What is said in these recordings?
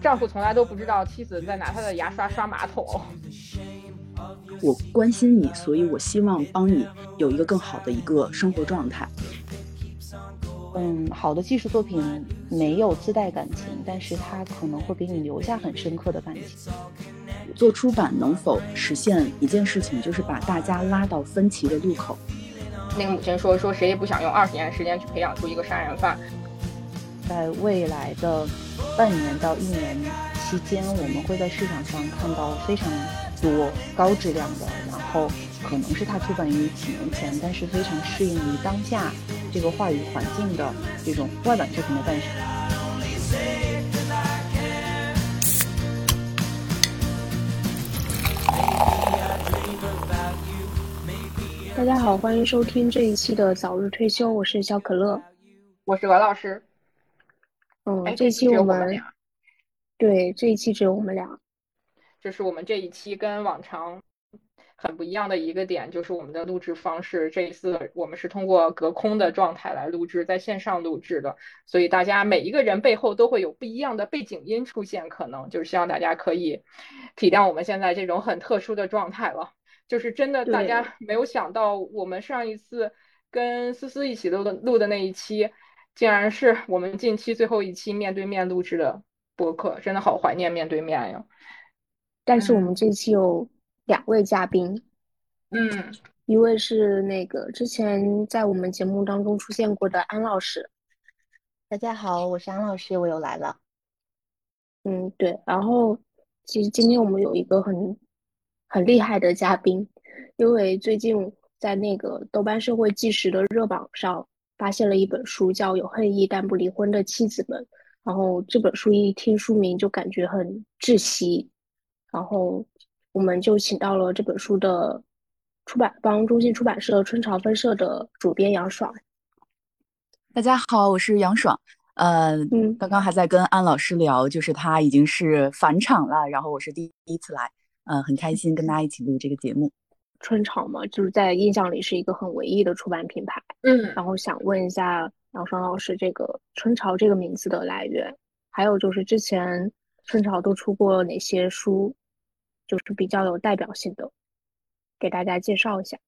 丈夫从来都不知道妻子在拿他的牙刷刷马桶。我关心你，所以我希望帮你有一个更好的一个生活状态。嗯，好的技术作品没有自带感情，但是它可能会给你留下很深刻的感情。做出版能否实现一件事情，就是把大家拉到分歧的路口。那个母亲说：“说谁也不想用二十年时间去培养出一个杀人犯。”在未来的半年到一年期间，我们会在市场上看到非常多高质量的，然后可能是它出版于几年前，但是非常适应于当下这个话语环境的这种外版作品的诞生。大家好，欢迎收听这一期的早日退休，我是小可乐，我是鹅老师。嗯，这期我们对这一期只有我们俩。这是我们这一期跟往常很不一样的一个点，就是我们的录制方式。这一次我们是通过隔空的状态来录制，在线上录制的，所以大家每一个人背后都会有不一样的背景音出现，可能就是希望大家可以体谅我们现在这种很特殊的状态了。就是真的，大家没有想到，我们上一次跟思思一起录的录的那一期。竟然是我们近期最后一期面对面录制的播客，真的好怀念面对面呀！但是我们这期有两位嘉宾，嗯，一位是那个之前在我们节目当中出现过的安老师。大家好，我是安老师，我又来了。嗯，对。然后其实今天我们有一个很很厉害的嘉宾，因为最近在那个豆瓣社会纪实的热榜上。发现了一本书，叫《有恨意但不离婚的妻子们》。然后这本书一听书名就感觉很窒息。然后我们就请到了这本书的出版方中信出版社春潮分社的主编杨爽。大家好，我是杨爽。呃，嗯，刚刚还在跟安老师聊，就是他已经是返场了，然后我是第第一次来，嗯，很开心跟大家一起录这个节目。春潮嘛，就是在印象里是一个很文艺的出版品牌。嗯，然后想问一下杨双老师，这个春潮这个名字的来源，还有就是之前春潮都出过哪些书，就是比较有代表性的，给大家介绍一下。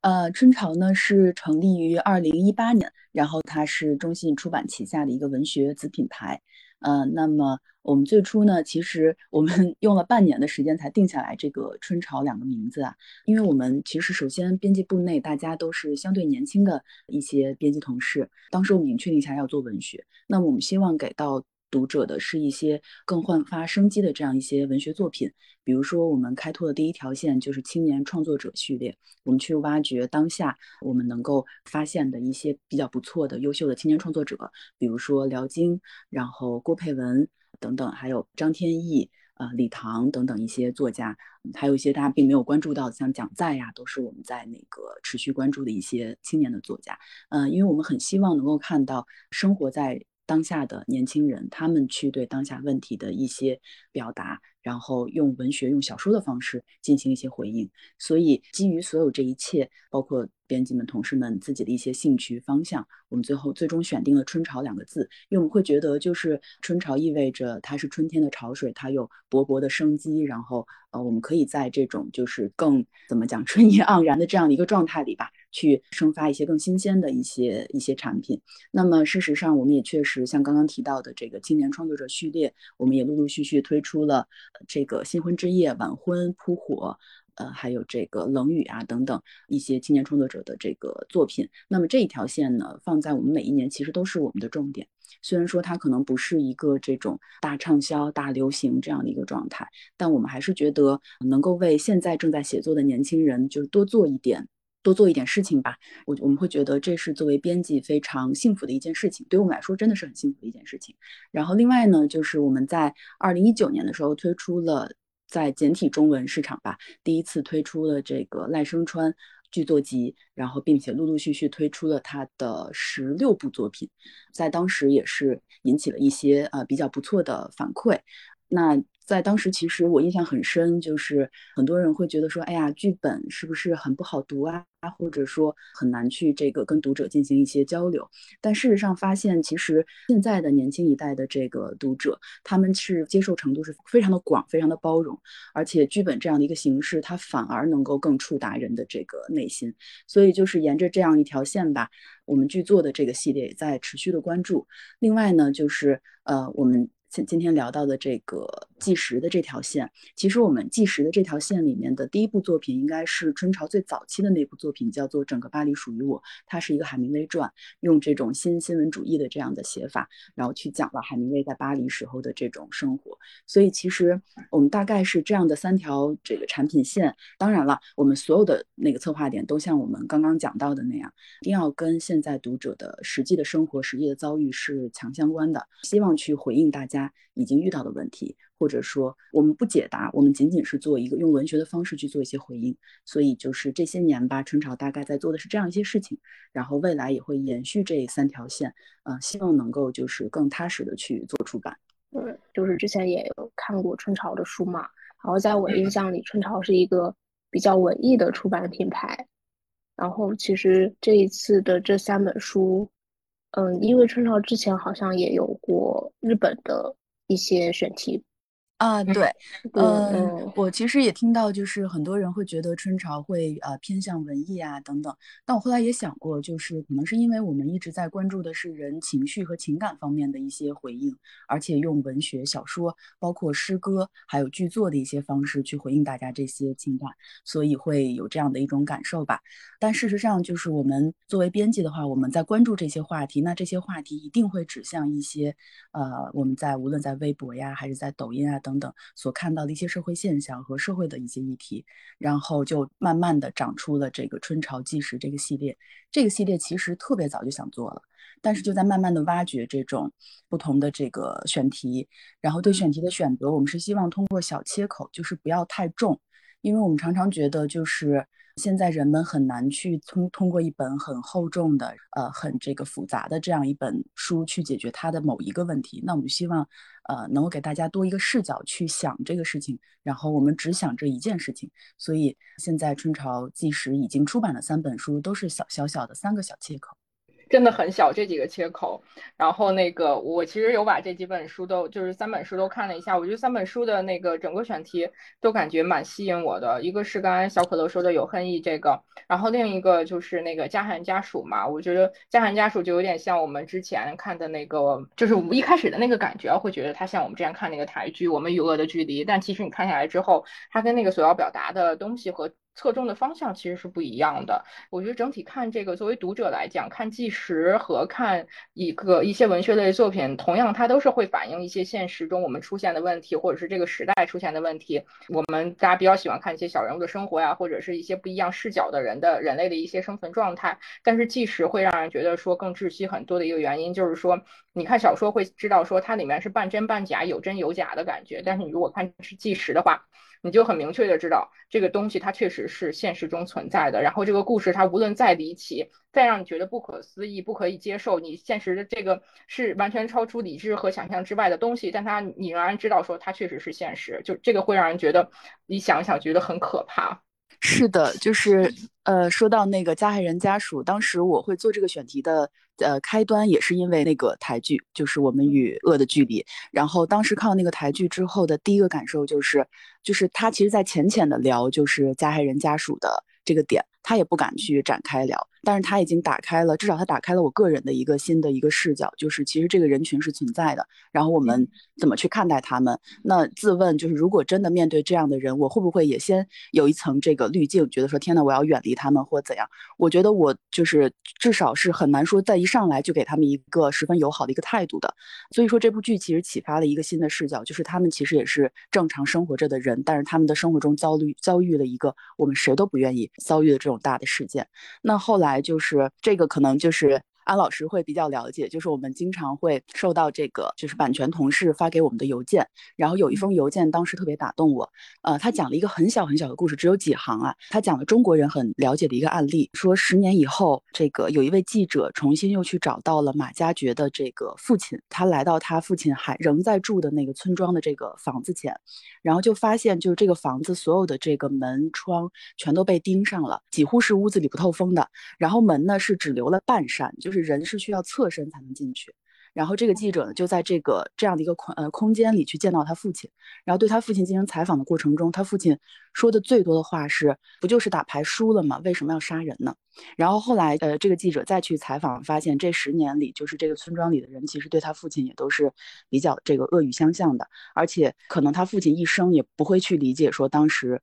呃，春潮呢是成立于二零一八年，然后它是中信出版旗下的一个文学子品牌。呃，那么我们最初呢，其实我们 用了半年的时间才定下来这个“春潮”两个名字啊，因为我们其实首先编辑部内大家都是相对年轻的一些编辑同事，当时我们已经确定下要做文学，那么我们希望给到。读者的是一些更焕发生机的这样一些文学作品，比如说我们开拓的第一条线就是青年创作者序列，我们去挖掘当下我们能够发现的一些比较不错的优秀的青年创作者，比如说辽京，然后郭佩文等等，还有张天翼、呃李唐等等一些作家，还有一些大家并没有关注到的，像蒋在呀，都是我们在那个持续关注的一些青年的作家。嗯，因为我们很希望能够看到生活在。当下的年轻人，他们去对当下问题的一些表达，然后用文学、用小说的方式进行一些回应。所以，基于所有这一切，包括编辑们、同事们自己的一些兴趣方向，我们最后最终选定了“春潮”两个字，因为我们会觉得，就是春潮意味着它是春天的潮水，它有勃勃的生机，然后呃，我们可以在这种就是更怎么讲春意盎然的这样的一个状态里吧。去生发一些更新鲜的一些一些产品。那么事实上，我们也确实像刚刚提到的这个青年创作者序列，我们也陆陆续续推出了这个新婚之夜、晚婚扑火，呃，还有这个冷雨啊等等一些青年创作者的这个作品。那么这一条线呢，放在我们每一年其实都是我们的重点。虽然说它可能不是一个这种大畅销、大流行这样的一个状态，但我们还是觉得能够为现在正在写作的年轻人，就是多做一点。多做一点事情吧，我我们会觉得这是作为编辑非常幸福的一件事情，对我们来说真的是很幸福的一件事情。然后另外呢，就是我们在二零一九年的时候推出了在简体中文市场吧，第一次推出了这个赖声川剧作集，然后并且陆陆续续推出了他的十六部作品，在当时也是引起了一些呃比较不错的反馈。那在当时，其实我印象很深，就是很多人会觉得说，哎呀，剧本是不是很不好读啊？或者说很难去这个跟读者进行一些交流。但事实上发现，其实现在的年轻一代的这个读者，他们是接受程度是非常的广，非常的包容，而且剧本这样的一个形式，它反而能够更触达人的这个内心。所以就是沿着这样一条线吧，我们剧作的这个系列也在持续的关注。另外呢，就是呃，我们。今今天聊到的这个纪实的这条线，其实我们纪实的这条线里面的第一部作品，应该是春潮最早期的那部作品，叫做《整个巴黎属于我》，它是一个海明威传，用这种新新闻主义的这样的写法，然后去讲了海明威在巴黎时候的这种生活。所以其实我们大概是这样的三条这个产品线。当然了，我们所有的那个策划点都像我们刚刚讲到的那样，一定要跟现在读者的实际的生活、实际的遭遇是强相关的，希望去回应大家。已经遇到的问题，或者说我们不解答，我们仅仅是做一个用文学的方式去做一些回应。所以就是这些年吧，春潮大概在做的是这样一些事情，然后未来也会延续这三条线，嗯，希望能够就是更踏实的去做出版。嗯，就是之前也有看过春潮的书嘛，然后在我印象里，春潮是一个比较文艺的出版品牌。然后其实这一次的这三本书。嗯，因为春潮之前好像也有过日本的一些选题。啊，对，嗯，我其实也听到，就是很多人会觉得春潮会呃偏向文艺啊等等，但我后来也想过，就是可能是因为我们一直在关注的是人情绪和情感方面的一些回应，而且用文学、小说、包括诗歌还有剧作的一些方式去回应大家这些情感，所以会有这样的一种感受吧。但事实上，就是我们作为编辑的话，我们在关注这些话题，那这些话题一定会指向一些呃我们在无论在微博呀还是在抖音啊。等等等所看到的一些社会现象和社会的一些议题，然后就慢慢的长出了这个春潮纪实这个系列。这个系列其实特别早就想做了，但是就在慢慢的挖掘这种不同的这个选题，然后对选题的选择，我们是希望通过小切口，就是不要太重，因为我们常常觉得就是。现在人们很难去通通过一本很厚重的、呃很这个复杂的这样一本书去解决它的某一个问题。那我们希望，呃，能够给大家多一个视角去想这个事情，然后我们只想这一件事情。所以现在春潮纪实已经出版了三本书都是小小小的三个小切口。真的很小这几个切口，然后那个我其实有把这几本书都就是三本书都看了一下，我觉得三本书的那个整个选题都感觉蛮吸引我的。一个是刚才小可乐说的有恨意这个，然后另一个就是那个家寒家属嘛，我觉得家寒家属就有点像我们之前看的那个，就是一开始的那个感觉，会觉得它像我们之前看那个台剧《我们与恶的距离》，但其实你看下来之后，它跟那个所要表达的东西和。侧重的方向其实是不一样的。我觉得整体看这个，作为读者来讲，看纪实和看一个一些文学类作品，同样它都是会反映一些现实中我们出现的问题，或者是这个时代出现的问题。我们大家比较喜欢看一些小人物的生活呀，或者是一些不一样视角的人的人类的一些生存状态。但是纪实会让人觉得说更窒息很多的一个原因，就是说你看小说会知道说它里面是半真半假，有真有假的感觉。但是你如果看是纪实的话，你就很明确的知道这个东西它确实是现实中存在的，然后这个故事它无论再离奇，再让你觉得不可思议、不可以接受，你现实的这个是完全超出理智和想象之外的东西，但它你仍然知道说它确实是现实，就这个会让人觉得你想一想觉得很可怕。是的，就是呃，说到那个加害人家属，当时我会做这个选题的，呃，开端也是因为那个台剧，就是我们与恶的距离。然后当时看到那个台剧之后的第一个感受就是，就是他其实在浅浅的聊，就是加害人家属的这个点。他也不敢去展开聊，但是他已经打开了，至少他打开了我个人的一个新的一个视角，就是其实这个人群是存在的，然后我们怎么去看待他们？那自问就是，如果真的面对这样的人，我会不会也先有一层这个滤镜，觉得说天呐，我要远离他们或怎样？我觉得我就是至少是很难说在一上来就给他们一个十分友好的一个态度的。所以说这部剧其实启发了一个新的视角，就是他们其实也是正常生活着的人，但是他们的生活中遭遇遭遇了一个我们谁都不愿意遭遇的这种。大的事件，那后来就是这个可能就是安老师会比较了解，就是我们经常会收到这个就是版权同事发给我们的邮件，然后有一封邮件当时特别打动我，呃，他讲了一个很小很小的故事，只有几行啊，他讲了中国人很了解的一个案例，说十年以后，这个有一位记者重新又去找到了马加爵的这个父亲，他来到他父亲还仍在住的那个村庄的这个房子前，然后就发现就是这个房子所有的这个门窗全都被钉上了，几乎是屋子里不透风的，然后门呢是只留了半扇，就是人是需要侧身才能进去。然后这个记者呢就在这个这样的一个空呃空间里去见到他父亲，然后对他父亲进行采访的过程中，他父亲说的最多的话是：不就是打牌输了吗？为什么要杀人呢？然后后来呃这个记者再去采访，发现这十年里，就是这个村庄里的人其实对他父亲也都是比较这个恶语相向的，而且可能他父亲一生也不会去理解说当时。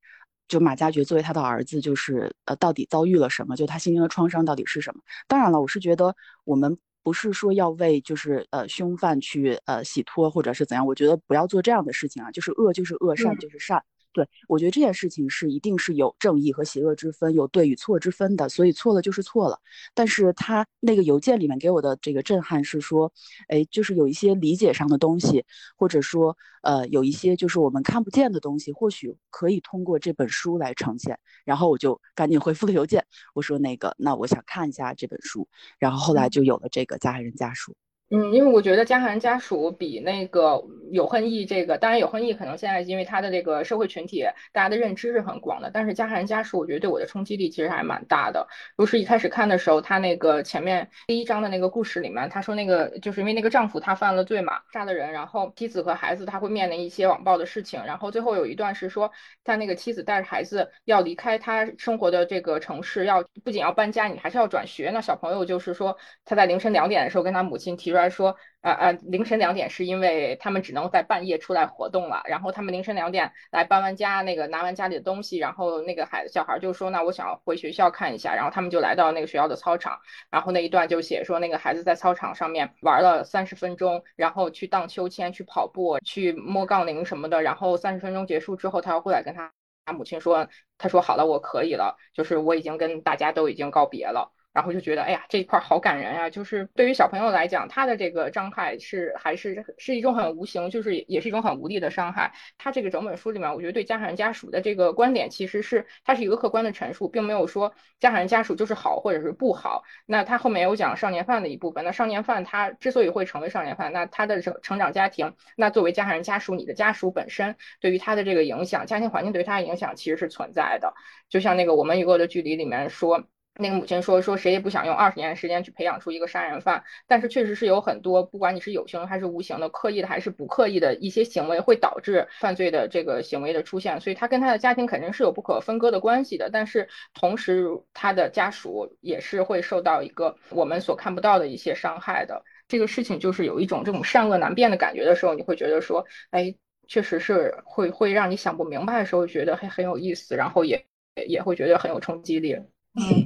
就马加爵作为他的儿子，就是呃，到底遭遇了什么？就他心灵的创伤到底是什么？当然了，我是觉得我们不是说要为就是呃凶犯去呃洗脱或者是怎样，我觉得不要做这样的事情啊，就是恶就是恶，善就是善。对，我觉得这件事情是一定是有正义和邪恶之分，有对与错之分的，所以错了就是错了。但是他那个邮件里面给我的这个震撼是说，哎，就是有一些理解上的东西，或者说呃有一些就是我们看不见的东西，或许可以通过这本书来呈现。然后我就赶紧回复了邮件，我说那个那我想看一下这本书，然后后来就有了这个加害人家属。嗯，因为我觉得加害人家属比那个有恨意这个，当然有恨意可能现在因为他的这个社会群体大家的认知是很广的，但是加害人家属我觉得对我的冲击力其实还蛮大的。如是一开始看的时候，他那个前面第一章的那个故事里面，他说那个就是因为那个丈夫他犯了罪嘛，杀了人，然后妻子和孩子他会面临一些网暴的事情，然后最后有一段是说他那个妻子带着孩子要离开他生活的这个城市，要不仅要搬家，你还是要转学。那小朋友就是说他在凌晨两点的时候跟他母亲提。说，呃呃，凌晨两点是因为他们只能在半夜出来活动了。然后他们凌晨两点来搬完家，那个拿完家里的东西，然后那个孩子小孩就说，那我想回学校看一下。然后他们就来到那个学校的操场，然后那一段就写说，那个孩子在操场上面玩了三十分钟，然后去荡秋千、去跑步、去摸杠铃什么的。然后三十分钟结束之后，他要过来跟他母亲说，他说好了，我可以了，就是我已经跟大家都已经告别了。然后就觉得，哎呀，这一块好感人啊！就是对于小朋友来讲，他的这个伤害是还是是一种很无形，就是也是一种很无力的伤害。他这个整本书里面，我觉得对加害人家属的这个观点，其实是它是一个客观的陈述，并没有说加害人家属就是好或者是不好。那他后面有讲少年犯的一部分，那少年犯他之所以会成为少年犯，那他的成成长家庭，那作为加害人家属，你的家属本身对于他的这个影响，家庭环境对他的影响其实是存在的。就像那个我们与恶的距离里面说。那个母亲说说谁也不想用二十年的时间去培养出一个杀人犯，但是确实是有很多，不管你是有形还是无形的，刻意的还是不刻意的一些行为，会导致犯罪的这个行为的出现。所以他跟他的家庭肯定是有不可分割的关系的，但是同时他的家属也是会受到一个我们所看不到的一些伤害的。这个事情就是有一种这种善恶难辨的感觉的时候，你会觉得说，哎，确实是会会让你想不明白的时候，觉得还很有意思，然后也也会觉得很有冲击力。嗯。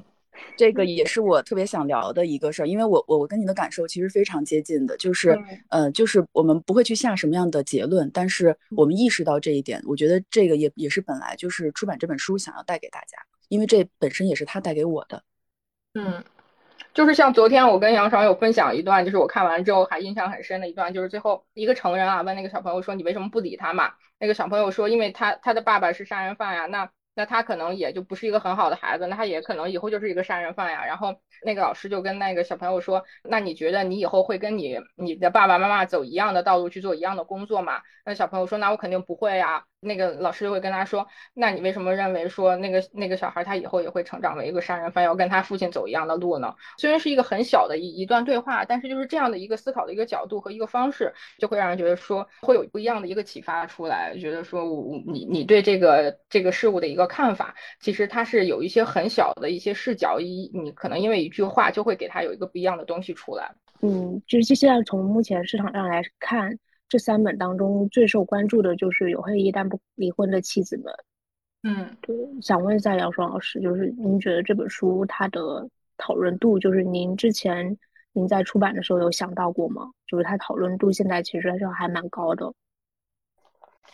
这个也是我特别想聊的一个事儿，因为我我我跟你的感受其实非常接近的，就是呃，就是我们不会去下什么样的结论，但是我们意识到这一点，我觉得这个也也是本来就是出版这本书想要带给大家，因为这本身也是他带给我的。嗯，就是像昨天我跟杨爽有分享一段，就是我看完之后还印象很深的一段，就是最后一个成人啊问那个小朋友说你为什么不理他嘛？那个小朋友说因为他他的爸爸是杀人犯呀，那。那他可能也就不是一个很好的孩子，那他也可能以后就是一个杀人犯呀。然后那个老师就跟那个小朋友说：“那你觉得你以后会跟你你的爸爸妈妈走一样的道路去做一样的工作吗？”那小朋友说：“那我肯定不会呀。”那个老师就会跟他说：“那你为什么认为说那个那个小孩他以后也会成长为一个杀人犯，要跟他父亲走一样的路呢？”虽然是一个很小的一一段对话，但是就是这样的一个思考的一个角度和一个方式，就会让人觉得说会有不一样的一个启发出来，觉得说我你你对这个这个事物的一个看法，其实它是有一些很小的一些视角，一你可能因为一句话就会给他有一个不一样的东西出来。嗯，就是现在从目前市场上来看。这三本当中最受关注的就是《有黑衣但不离婚的妻子们》。嗯，对，想问一下杨双老师，就是您觉得这本书它的讨论度，就是您之前您在出版的时候有想到过吗？就是它讨论度现在其实还是还蛮高的。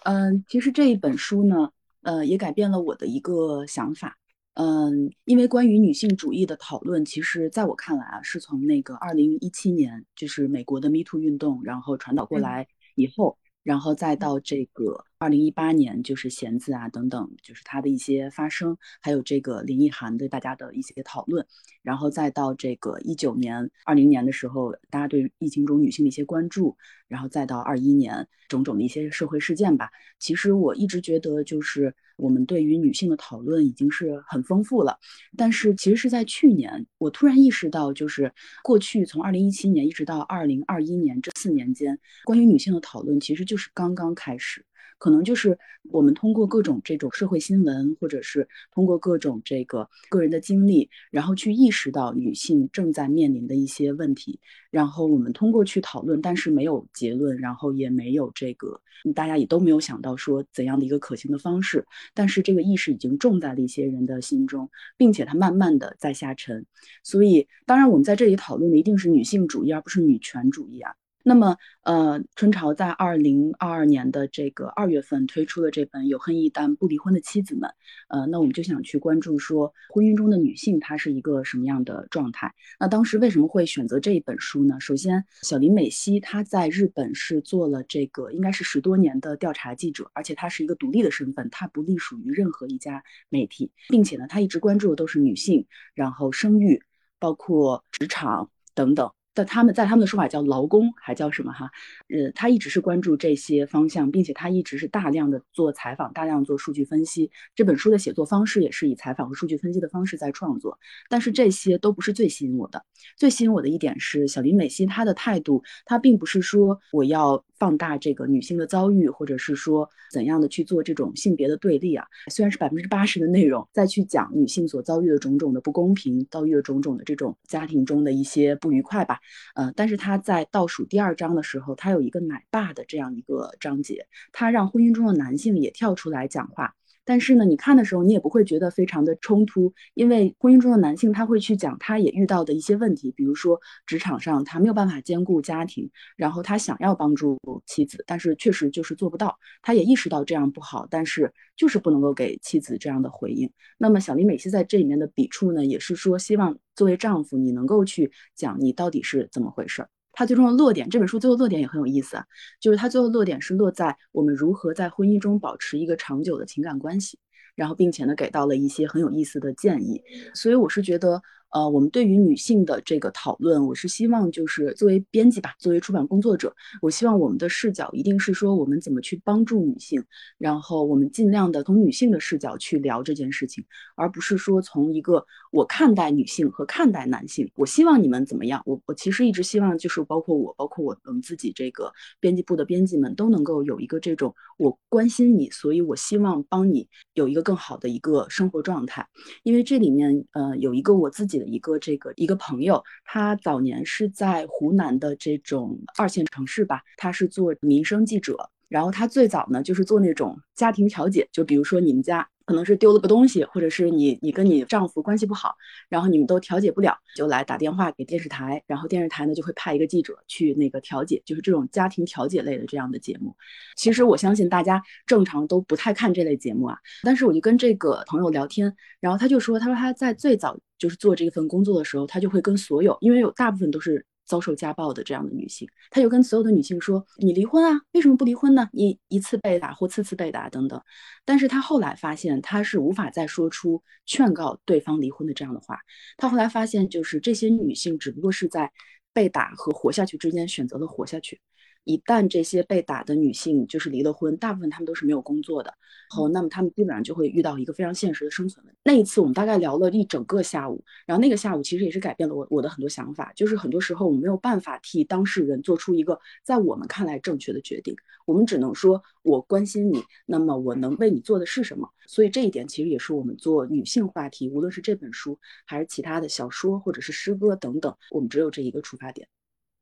嗯，其实这一本书呢，呃，也改变了我的一个想法。嗯，因为关于女性主义的讨论，其实在我看来啊，是从那个二零一七年，就是美国的 Me Too 运动，然后传导过来以后，然后再到这个二零一八年，就是弦子啊等等，就是它的一些发生，还有这个林奕涵对大家的一些讨论，然后再到这个一九年、二零年的时候，大家对疫情中女性的一些关注，然后再到二一年种种的一些社会事件吧。其实我一直觉得，就是我们对于女性的讨论已经是很丰富了。但是其实是在去年，我突然意识到，就是过去从二零一七年一直到二零二一年这四年间，关于女性的讨论其实就是刚刚开始。可能就是我们通过各种这种社会新闻，或者是通过各种这个个人的经历，然后去意识到女性正在面临的一些问题，然后我们通过去讨论，但是没有结论，然后也没有这个大家也都没有想到说怎样的一个可行的方式，但是这个意识已经种在了一些人的心中，并且它慢慢的在下沉。所以，当然我们在这里讨论的一定是女性主义，而不是女权主义啊。那么，呃，春潮在二零二二年的这个二月份推出了这本《有恨一旦不离婚的妻子们》，呃，那我们就想去关注说，婚姻中的女性她是一个什么样的状态？那当时为什么会选择这一本书呢？首先，小林美希她在日本是做了这个应该是十多年的调查记者，而且她是一个独立的身份，她不隶属于任何一家媒体，并且呢，她一直关注的都是女性，然后生育，包括职场等等。但他们在他们的说法叫劳工，还叫什么哈？呃，他一直是关注这些方向，并且他一直是大量的做采访，大量做数据分析。这本书的写作方式也是以采访和数据分析的方式在创作。但是这些都不是最吸引我的，最吸引我的一点是小林美希她的态度，她并不是说我要放大这个女性的遭遇，或者是说怎样的去做这种性别的对立啊。虽然是百分之八十的内容再去讲女性所遭遇的种种的不公平，遭遇的种种的这种家庭中的一些不愉快吧。呃，但是他在倒数第二章的时候，他有一个奶爸的这样一个章节，他让婚姻中的男性也跳出来讲话。但是呢，你看的时候，你也不会觉得非常的冲突，因为婚姻中的男性他会去讲他也遇到的一些问题，比如说职场上他没有办法兼顾家庭，然后他想要帮助妻子，但是确实就是做不到。他也意识到这样不好，但是就是不能够给妻子这样的回应。那么小林美希在这里面的笔触呢，也是说希望作为丈夫，你能够去讲你到底是怎么回事。他最终的落点，这本书最后落点也很有意思啊，就是他最后落点是落在我们如何在婚姻中保持一个长久的情感关系，然后并且呢给到了一些很有意思的建议，所以我是觉得。呃，我们对于女性的这个讨论，我是希望就是作为编辑吧，作为出版工作者，我希望我们的视角一定是说我们怎么去帮助女性，然后我们尽量的从女性的视角去聊这件事情，而不是说从一个我看待女性和看待男性，我希望你们怎么样？我我其实一直希望就是包括我，包括我我们自己这个编辑部的编辑们都能够有一个这种我关心你，所以我希望帮你有一个更好的一个生活状态，因为这里面呃有一个我自己的。一个这个一个朋友，他早年是在湖南的这种二线城市吧，他是做民生记者，然后他最早呢就是做那种家庭调解，就比如说你们家。可能是丢了个东西，或者是你你跟你丈夫关系不好，然后你们都调解不了，就来打电话给电视台，然后电视台呢就会派一个记者去那个调解，就是这种家庭调解类的这样的节目。其实我相信大家正常都不太看这类节目啊，但是我就跟这个朋友聊天，然后他就说，他说他在最早就是做这份工作的时候，他就会跟所有，因为有大部分都是。遭受家暴的这样的女性，她就跟所有的女性说：“你离婚啊？为什么不离婚呢？你一次被打或次次被打等等。”但是她后来发现，她是无法再说出劝告对方离婚的这样的话。她后来发现，就是这些女性只不过是在被打和活下去之间选择了活下去。一旦这些被打的女性就是离了婚，大部分她们都是没有工作的，后那么她们基本上就会遇到一个非常现实的生存问题。那一次我们大概聊了一整个下午，然后那个下午其实也是改变了我我的很多想法，就是很多时候我们没有办法替当事人做出一个在我们看来正确的决定，我们只能说我关心你，那么我能为你做的是什么？所以这一点其实也是我们做女性话题，无论是这本书还是其他的小说或者是诗歌等等，我们只有这一个出发点。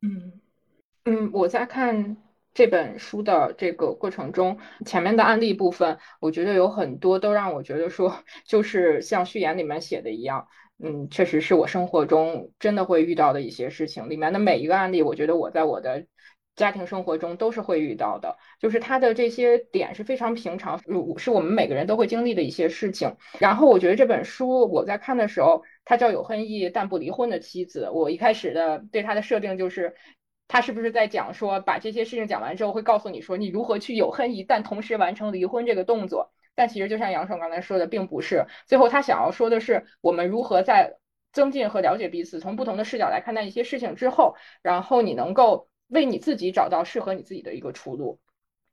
嗯。嗯，我在看这本书的这个过程中，前面的案例部分，我觉得有很多都让我觉得说，就是像序言里面写的一样，嗯，确实是我生活中真的会遇到的一些事情。里面的每一个案例，我觉得我在我的家庭生活中都是会遇到的，就是他的这些点是非常平常，是我们每个人都会经历的一些事情。然后我觉得这本书我在看的时候，他叫有恨意但不离婚的妻子。我一开始的对他的设定就是，他是不是在讲说，把这些事情讲完之后，会告诉你说你如何去有恨意，但同时完成离婚这个动作。但其实就像杨爽刚才说的，并不是。最后他想要说的是，我们如何在增进和了解彼此，从不同的视角来看待一些事情之后，然后你能够。为你自己找到适合你自己的一个出路，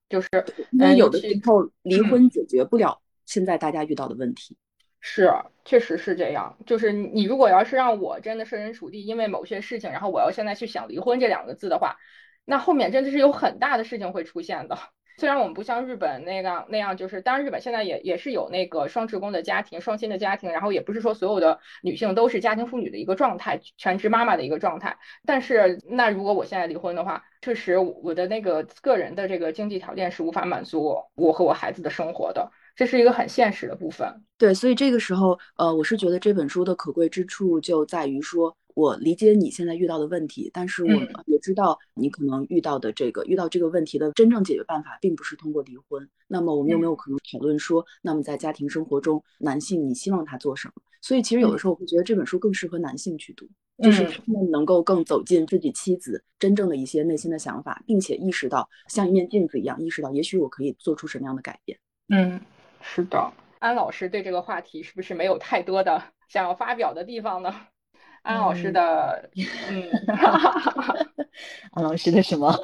就是那有的时候离婚解决不了现在大家遇到的问题，是，确实是这样。就是你如果要是让我真的设身处地，因为某些事情，然后我要现在去想离婚这两个字的话，那后面真的是有很大的事情会出现的。虽然我们不像日本那样那样，就是当然日本现在也也是有那个双职工的家庭、双薪的家庭，然后也不是说所有的女性都是家庭妇女的一个状态、全职妈妈的一个状态。但是那如果我现在离婚的话，确实我的那个个人的这个经济条件是无法满足我和我孩子的生活的，这是一个很现实的部分。对，所以这个时候，呃，我是觉得这本书的可贵之处就在于说。我理解你现在遇到的问题，但是我也知道你可能遇到的这个遇到这个问题的真正解决办法，并不是通过离婚。那么我们有没有可能讨论说，那么在家庭生活中，男性你希望他做什么？所以其实有的时候我会觉得这本书更适合男性去读，就是他们能够更走进自己妻子真正的一些内心的想法，并且意识到像一面镜子一样，意识到也许我可以做出什么样的改变。嗯，是的。安老师对这个话题是不是没有太多的想要发表的地方呢？安老师的，嗯，安老师的什么？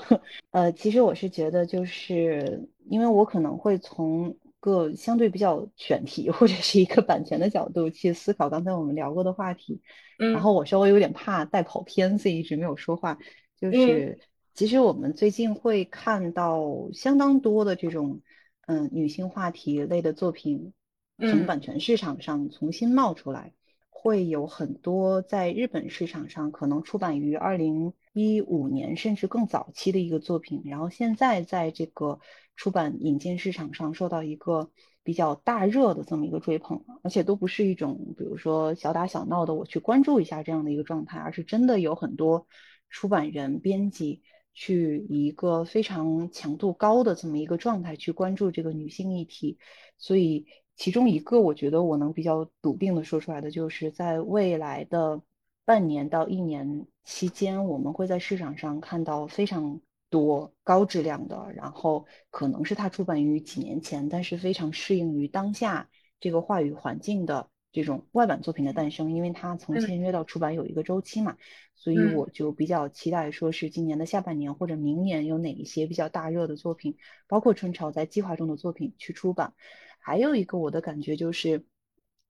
呃，其实我是觉得，就是因为我可能会从个相对比较选题或者是一个版权的角度去思考刚才我们聊过的话题，然后我稍微有点怕带跑偏，所以一直没有说话。就是其实我们最近会看到相当多的这种嗯女性话题类的作品从版权市场上重新冒出来。会有很多在日本市场上可能出版于二零一五年甚至更早期的一个作品，然后现在在这个出版引进市场上受到一个比较大热的这么一个追捧，而且都不是一种比如说小打小闹的我去关注一下这样的一个状态，而是真的有很多出版人、编辑去以一个非常强度高的这么一个状态去关注这个女性议题，所以。其中一个，我觉得我能比较笃定的说出来的，就是在未来的半年到一年期间，我们会在市场上看到非常多高质量的，然后可能是它出版于几年前，但是非常适应于当下这个话语环境的这种外版作品的诞生。因为它从签约到出版有一个周期嘛，所以我就比较期待，说是今年的下半年或者明年有哪一些比较大热的作品，包括春潮在计划中的作品去出版。还有一个我的感觉就是，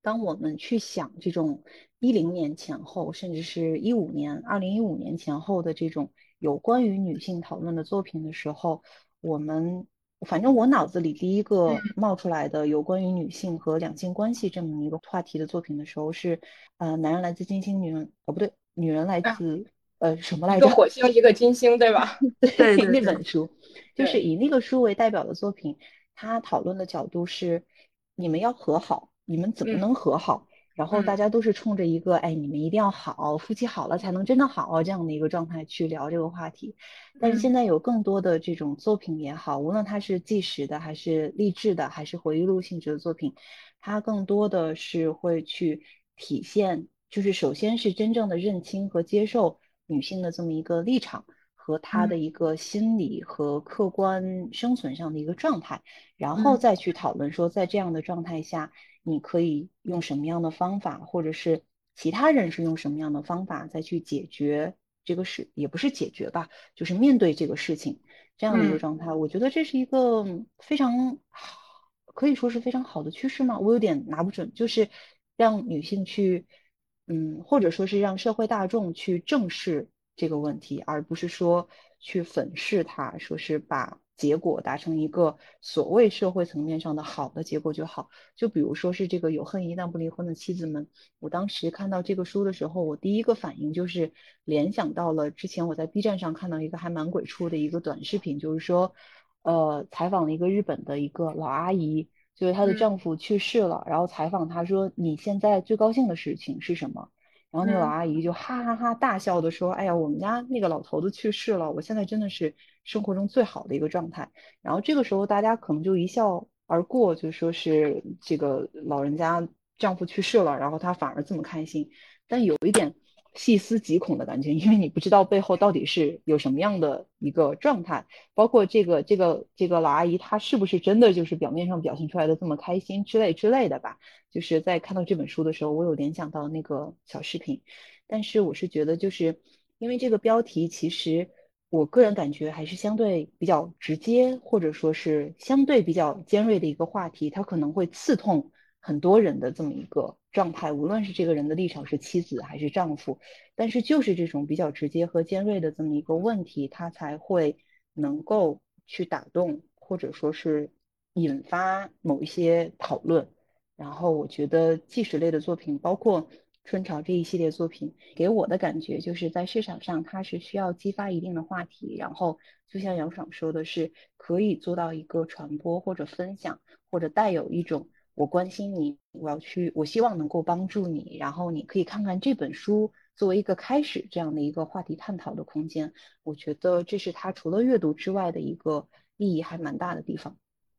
当我们去想这种一零年前后，甚至是一五年、二零一五年前后的这种有关于女性讨论的作品的时候，我们反正我脑子里第一个冒出来的有关于女性和两性关系这么一个话题的作品的时候是，呃，男人来自金星，女人哦不对，女人来自呃什么来着？一个火星，一个金星，对吧？对，那本书就是以那个书为代表的作品。它讨论的角度是，你们要和好，你们怎么能和好？然后大家都是冲着一个，哎，你们一定要好，夫妻好了才能真的好这样的一个状态去聊这个话题。但是现在有更多的这种作品也好，无论它是纪实的，还是励志的，还是回忆录性质的作品，它更多的是会去体现，就是首先是真正的认清和接受女性的这么一个立场。和他的一个心理和客观生存上的一个状态，然后再去讨论说，在这样的状态下，你可以用什么样的方法，或者是其他人是用什么样的方法再去解决这个事，也不是解决吧，就是面对这个事情这样的一个状态。我觉得这是一个非常好，可以说是非常好的趋势吗？我有点拿不准，就是让女性去，嗯，或者说是让社会大众去正视。这个问题，而不是说去粉饰它，说是把结果达成一个所谓社会层面上的好的结果就好。就比如说是这个有恨一旦不离婚的妻子们，我当时看到这个书的时候，我第一个反应就是联想到了之前我在 B 站上看到一个还蛮鬼畜的一个短视频，就是说，呃，采访了一个日本的一个老阿姨，就是她的丈夫去世了，然后采访她说你现在最高兴的事情是什么？然后那个老阿姨就哈哈哈大笑的说：“哎呀，我们家那个老头子去世了，我现在真的是生活中最好的一个状态。”然后这个时候大家可能就一笑而过，就说是这个老人家丈夫去世了，然后她反而这么开心。但有一点。细思极恐的感觉，因为你不知道背后到底是有什么样的一个状态，包括这个这个这个老阿姨她是不是真的就是表面上表现出来的这么开心之类之类的吧？就是在看到这本书的时候，我有联想到那个小视频，但是我是觉得就是因为这个标题，其实我个人感觉还是相对比较直接，或者说是相对比较尖锐的一个话题，它可能会刺痛。很多人的这么一个状态，无论是这个人的立场是妻子还是丈夫，但是就是这种比较直接和尖锐的这么一个问题，他才会能够去打动或者说是引发某一些讨论。然后我觉得纪实类的作品，包括春潮这一系列作品，给我的感觉就是在市场上它是需要激发一定的话题，然后就像杨爽说的是，可以做到一个传播或者分享，或者带有一种。我关心你，我要去，我希望能够帮助你，然后你可以看看这本书作为一个开始这样的一个话题探讨的空间。我觉得这是他除了阅读之外的一个意义还蛮大的地方。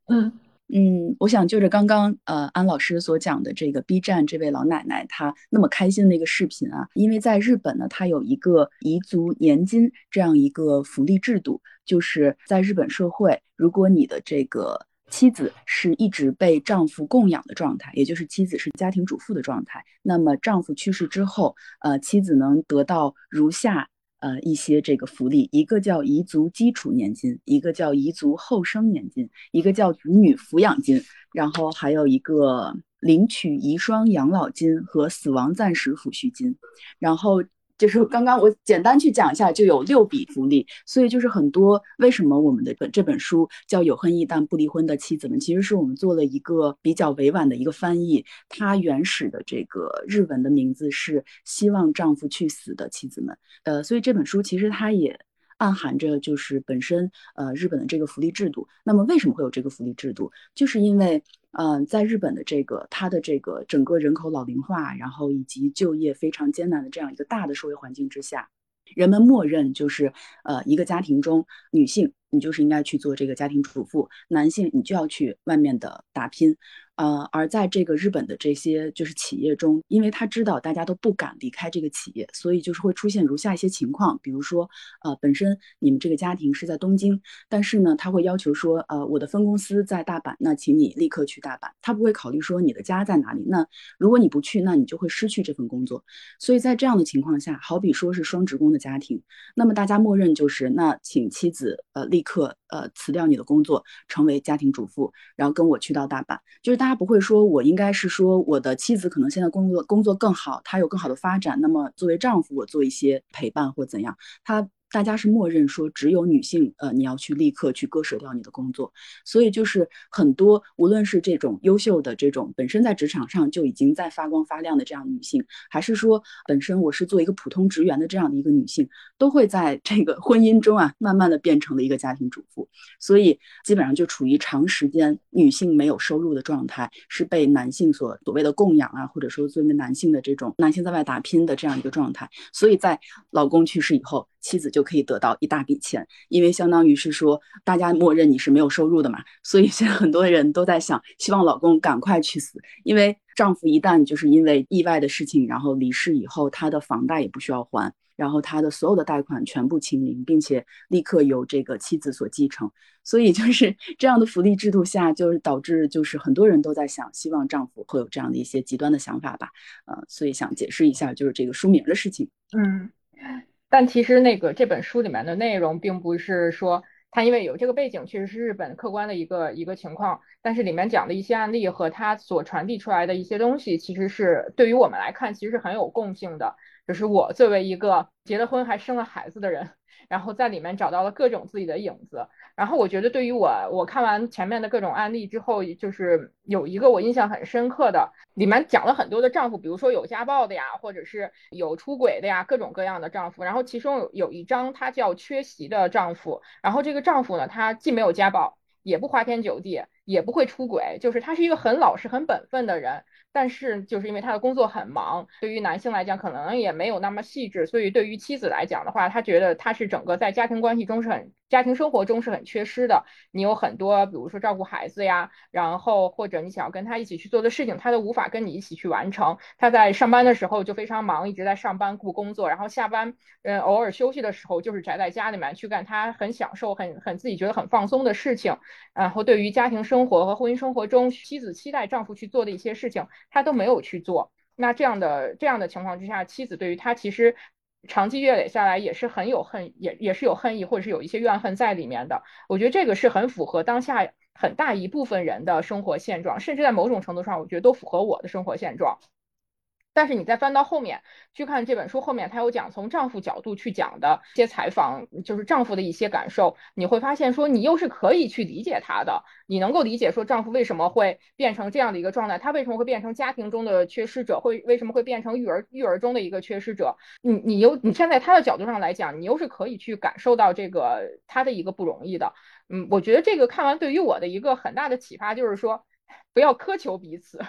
嗯嗯，我想就着刚刚呃安老师所讲的这个 B 站这位老奶奶她那么开心的一个视频啊，因为在日本呢，它有一个彝族年金这样一个福利制度，就是在日本社会，如果你的这个。妻子是一直被丈夫供养的状态，也就是妻子是家庭主妇的状态。那么丈夫去世之后，呃，妻子能得到如下呃一些这个福利：一个叫彝族基础年金，一个叫彝族后生年金，一个叫子女抚养金，然后还有一个领取遗孀养老金和死亡暂时抚恤金，然后。就是刚刚我简单去讲一下，就有六笔福利，所以就是很多为什么我们的本这本书叫有恨意但不离婚的妻子们，其实是我们做了一个比较委婉的一个翻译，它原始的这个日文的名字是希望丈夫去死的妻子们，呃，所以这本书其实它也。暗含着就是本身呃日本的这个福利制度，那么为什么会有这个福利制度？就是因为嗯在日本的这个它的这个整个人口老龄化，然后以及就业非常艰难的这样一个大的社会环境之下，人们默认就是呃一个家庭中女性你就是应该去做这个家庭主妇，男性你就要去外面的打拼。呃，而在这个日本的这些就是企业中，因为他知道大家都不敢离开这个企业，所以就是会出现如下一些情况，比如说，呃，本身你们这个家庭是在东京，但是呢，他会要求说，呃，我的分公司在大阪，那请你立刻去大阪。他不会考虑说你的家在哪里，那如果你不去，那你就会失去这份工作。所以在这样的情况下，好比说是双职工的家庭，那么大家默认就是，那请妻子呃立刻呃辞掉你的工作，成为家庭主妇，然后跟我去到大阪，就是大。他不会说，我应该是说，我的妻子可能现在工作工作更好，她有更好的发展。那么作为丈夫，我做一些陪伴或怎样，他。大家是默认说，只有女性，呃，你要去立刻去割舍掉你的工作，所以就是很多，无论是这种优秀的这种本身在职场上就已经在发光发亮的这样女性，还是说本身我是做一个普通职员的这样的一个女性，都会在这个婚姻中啊，慢慢的变成了一个家庭主妇，所以基本上就处于长时间女性没有收入的状态，是被男性所所谓的供养啊，或者说作为男性的这种男性在外打拼的这样一个状态，所以在老公去世以后。妻子就可以得到一大笔钱，因为相当于是说，大家默认你是没有收入的嘛，所以现在很多人都在想，希望老公赶快去死，因为丈夫一旦就是因为意外的事情，然后离世以后，他的房贷也不需要还，然后他的所有的贷款全部清零，并且立刻由这个妻子所继承，所以就是这样的福利制度下，就是导致就是很多人都在想，希望丈夫会有这样的一些极端的想法吧，呃，所以想解释一下就是这个书名的事情，嗯。但其实那个这本书里面的内容，并不是说它因为有这个背景，确实是日本客观的一个一个情况。但是里面讲的一些案例和它所传递出来的一些东西，其实是对于我们来看，其实是很有共性的。就是我作为一个结了婚还生了孩子的人。然后在里面找到了各种自己的影子，然后我觉得对于我，我看完前面的各种案例之后，就是有一个我印象很深刻的，里面讲了很多的丈夫，比如说有家暴的呀，或者是有出轨的呀，各种各样的丈夫。然后其中有有一张，他叫缺席的丈夫。然后这个丈夫呢，他既没有家暴，也不花天酒地，也不会出轨，就是他是一个很老实、很本分的人。但是就是因为他的工作很忙，对于男性来讲可能也没有那么细致，所以对于妻子来讲的话，他觉得他是整个在家庭关系中是很家庭生活中是很缺失的。你有很多，比如说照顾孩子呀，然后或者你想要跟他一起去做的事情，他都无法跟你一起去完成。他在上班的时候就非常忙，一直在上班顾工作，然后下班，嗯，偶尔休息的时候就是宅在家里面去干他很享受、很很自己觉得很放松的事情。然后对于家庭生活和婚姻生活中妻子期待丈夫去做的一些事情。他都没有去做，那这样的这样的情况之下，妻子对于他其实长期积累下来也是很有恨，也也是有恨意，或者是有一些怨恨在里面的。我觉得这个是很符合当下很大一部分人的生活现状，甚至在某种程度上，我觉得都符合我的生活现状。但是你再翻到后面去看这本书后面，他有讲从丈夫角度去讲的一些采访，就是丈夫的一些感受，你会发现说你又是可以去理解他的，你能够理解说丈夫为什么会变成这样的一个状态，他为什么会变成家庭中的缺失者，会为什么会变成育儿育儿中的一个缺失者，你你又你站在他的角度上来讲，你又是可以去感受到这个他的一个不容易的，嗯，我觉得这个看完对于我的一个很大的启发就是说，不要苛求彼此。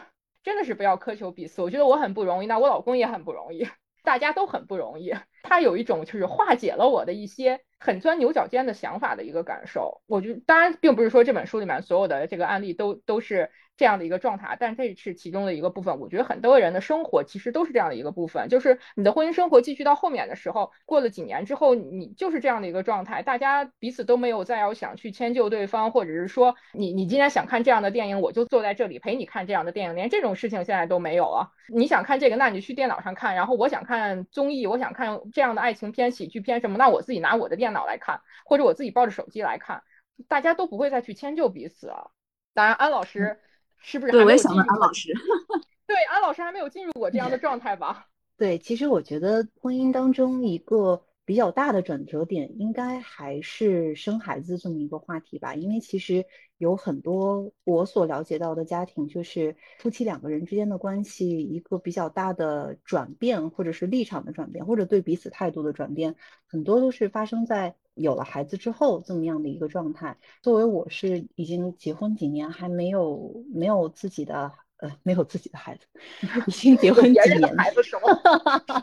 真的是不要苛求彼此，我觉得我很不容易，那我老公也很不容易，大家都很不容易。他有一种就是化解了我的一些很钻牛角尖的想法的一个感受。我觉得当然并不是说这本书里面所有的这个案例都都是。这样的一个状态，但这是其中的一个部分。我觉得很多人的生活其实都是这样的一个部分，就是你的婚姻生活继续到后面的时候，过了几年之后，你就是这样的一个状态，大家彼此都没有再要想去迁就对方，或者是说你你今天想看这样的电影，我就坐在这里陪你看这样的电影，连这种事情现在都没有了。你想看这个，那你去电脑上看，然后我想看综艺，我想看这样的爱情片、喜剧片什么，那我自己拿我的电脑来看，或者我自己抱着手机来看，大家都不会再去迁就彼此啊。当然，安老师。是不是？对，我也想问安老师。对，安老师还没有进入过这样的状态吧？对，其实我觉得婚姻当中一个比较大的转折点，应该还是生孩子这么一个话题吧。因为其实有很多我所了解到的家庭，就是夫妻两个人之间的关系一个比较大的转变，或者是立场的转变，或者对彼此态度的转变，很多都是发生在。有了孩子之后，这么样的一个状态。作为我是已经结婚几年，还没有没有自己的呃没有自己的孩子，已经结婚几年，孩子什么？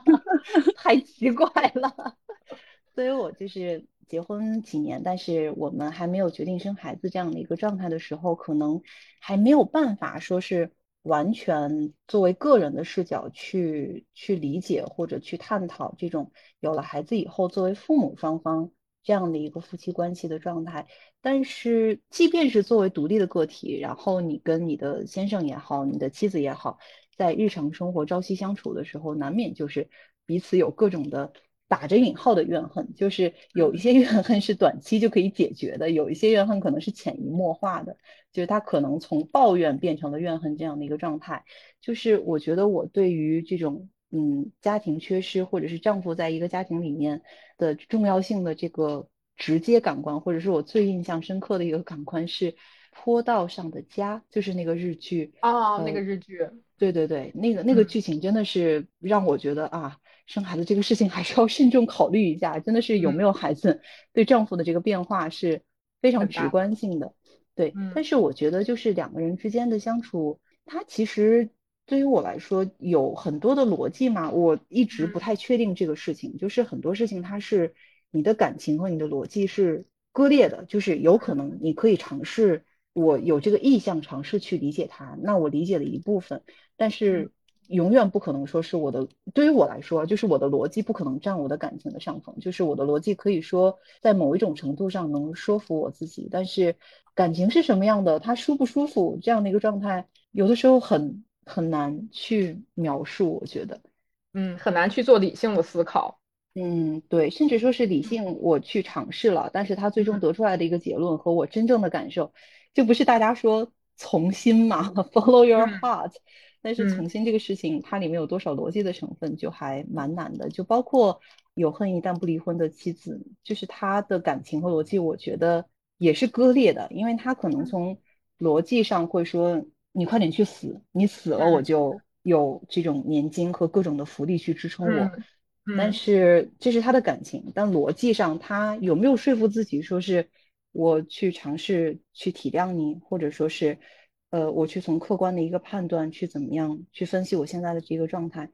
太奇怪了。所以我就是结婚几年，但是我们还没有决定生孩子这样的一个状态的时候，可能还没有办法说是完全作为个人的视角去去理解或者去探讨这种有了孩子以后作为父母双方。这样的一个夫妻关系的状态，但是即便是作为独立的个体，然后你跟你的先生也好，你的妻子也好，在日常生活朝夕相处的时候，难免就是彼此有各种的打着引号的怨恨，就是有一些怨恨是短期就可以解决的，有一些怨恨可能是潜移默化的，就是他可能从抱怨变成了怨恨这样的一个状态。就是我觉得我对于这种。嗯，家庭缺失，或者是丈夫在一个家庭里面的重要性的这个直接感官，或者是我最印象深刻的一个感官是《坡道上的家》，就是那个日剧啊，那个日剧，对对对，那个那个剧情真的是让我觉得啊，生孩子这个事情还是要慎重考虑一下，真的是有没有孩子对丈夫的这个变化是非常直观性的，对，但是我觉得就是两个人之间的相处，他其实。对于我来说，有很多的逻辑嘛，我一直不太确定这个事情。就是很多事情，它是你的感情和你的逻辑是割裂的。就是有可能你可以尝试，我有这个意向尝试去理解它，那我理解了一部分，但是永远不可能说是我的。对于我来说，就是我的逻辑不可能占我的感情的上风。就是我的逻辑可以说在某一种程度上能说服我自己，但是感情是什么样的，它舒不舒服这样的一个状态，有的时候很。很难去描述，我觉得，嗯，很难去做理性的思考，嗯，对，甚至说是理性，我去尝试了，但是他最终得出来的一个结论和我真正的感受，就不是大家说从心嘛，follow your heart，但是从心这个事情，它里面有多少逻辑的成分，就还蛮难的，就包括有恨意但不离婚的妻子，就是他的感情和逻辑，我觉得也是割裂的，因为他可能从逻辑上会说。你快点去死！你死了，我就有这种年金和各种的福利去支撑我。但是这是他的感情，但逻辑上他有没有说服自己说是我去尝试去体谅你，或者说是，呃，我去从客观的一个判断去怎么样去分析我现在的这个状态，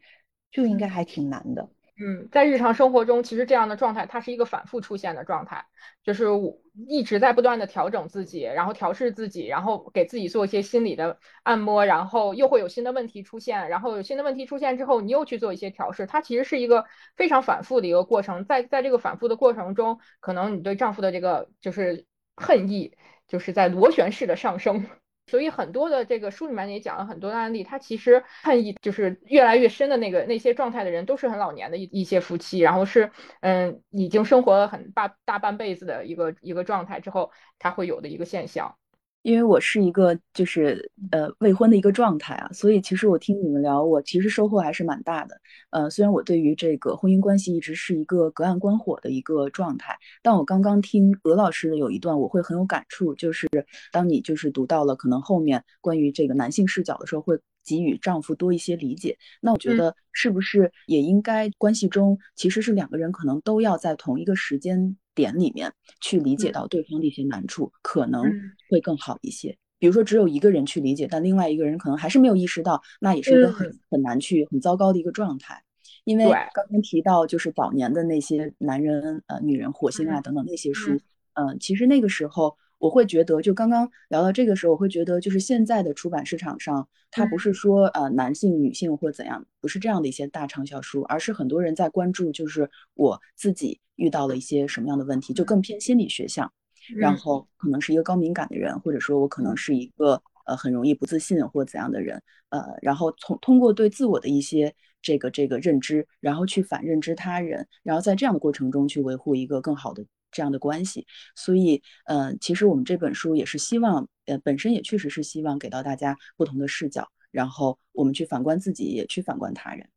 就应该还挺难的。嗯，在日常生活中，其实这样的状态它是一个反复出现的状态，就是我一直在不断的调整自己，然后调试自己，然后给自己做一些心理的按摩，然后又会有新的问题出现，然后有新的问题出现之后，你又去做一些调试，它其实是一个非常反复的一个过程。在在这个反复的过程中，可能你对丈夫的这个就是恨意，就是在螺旋式的上升。所以很多的这个书里面也讲了很多的案例，他其实恨意就是越来越深的那个那些状态的人，都是很老年的一一些夫妻，然后是嗯已经生活了很大大半辈子的一个一个状态之后，他会有的一个现象。因为我是一个就是呃未婚的一个状态啊，所以其实我听你们聊，我其实收获还是蛮大的。呃，虽然我对于这个婚姻关系一直是一个隔岸观火的一个状态，但我刚刚听鹅老师的有一段，我会很有感触，就是当你就是读到了可能后面关于这个男性视角的时候，会给予丈夫多一些理解。那我觉得是不是也应该关系中其实是两个人可能都要在同一个时间。点里面去理解到对方的一些难处，可能会更好一些。比如说，只有一个人去理解，但另外一个人可能还是没有意识到，那也是一个很很难去、很糟糕的一个状态。因为刚刚提到，就是早年的那些男人、呃女人、火星啊等等那些书，嗯，其实那个时候。我会觉得，就刚刚聊到这个时候，我会觉得，就是现在的出版市场上，它不是说呃男性、女性或怎样，不是这样的一些大畅销书，而是很多人在关注，就是我自己遇到了一些什么样的问题，就更偏心理学向，然后可能是一个高敏感的人，或者说我可能是一个呃很容易不自信或怎样的人，呃，然后从通过对自我的一些这个这个认知，然后去反认知他人，然后在这样的过程中去维护一个更好的。这样的关系，所以，呃，其实我们这本书也是希望，呃，本身也确实是希望给到大家不同的视角，然后我们去反观自己，也去反观他人。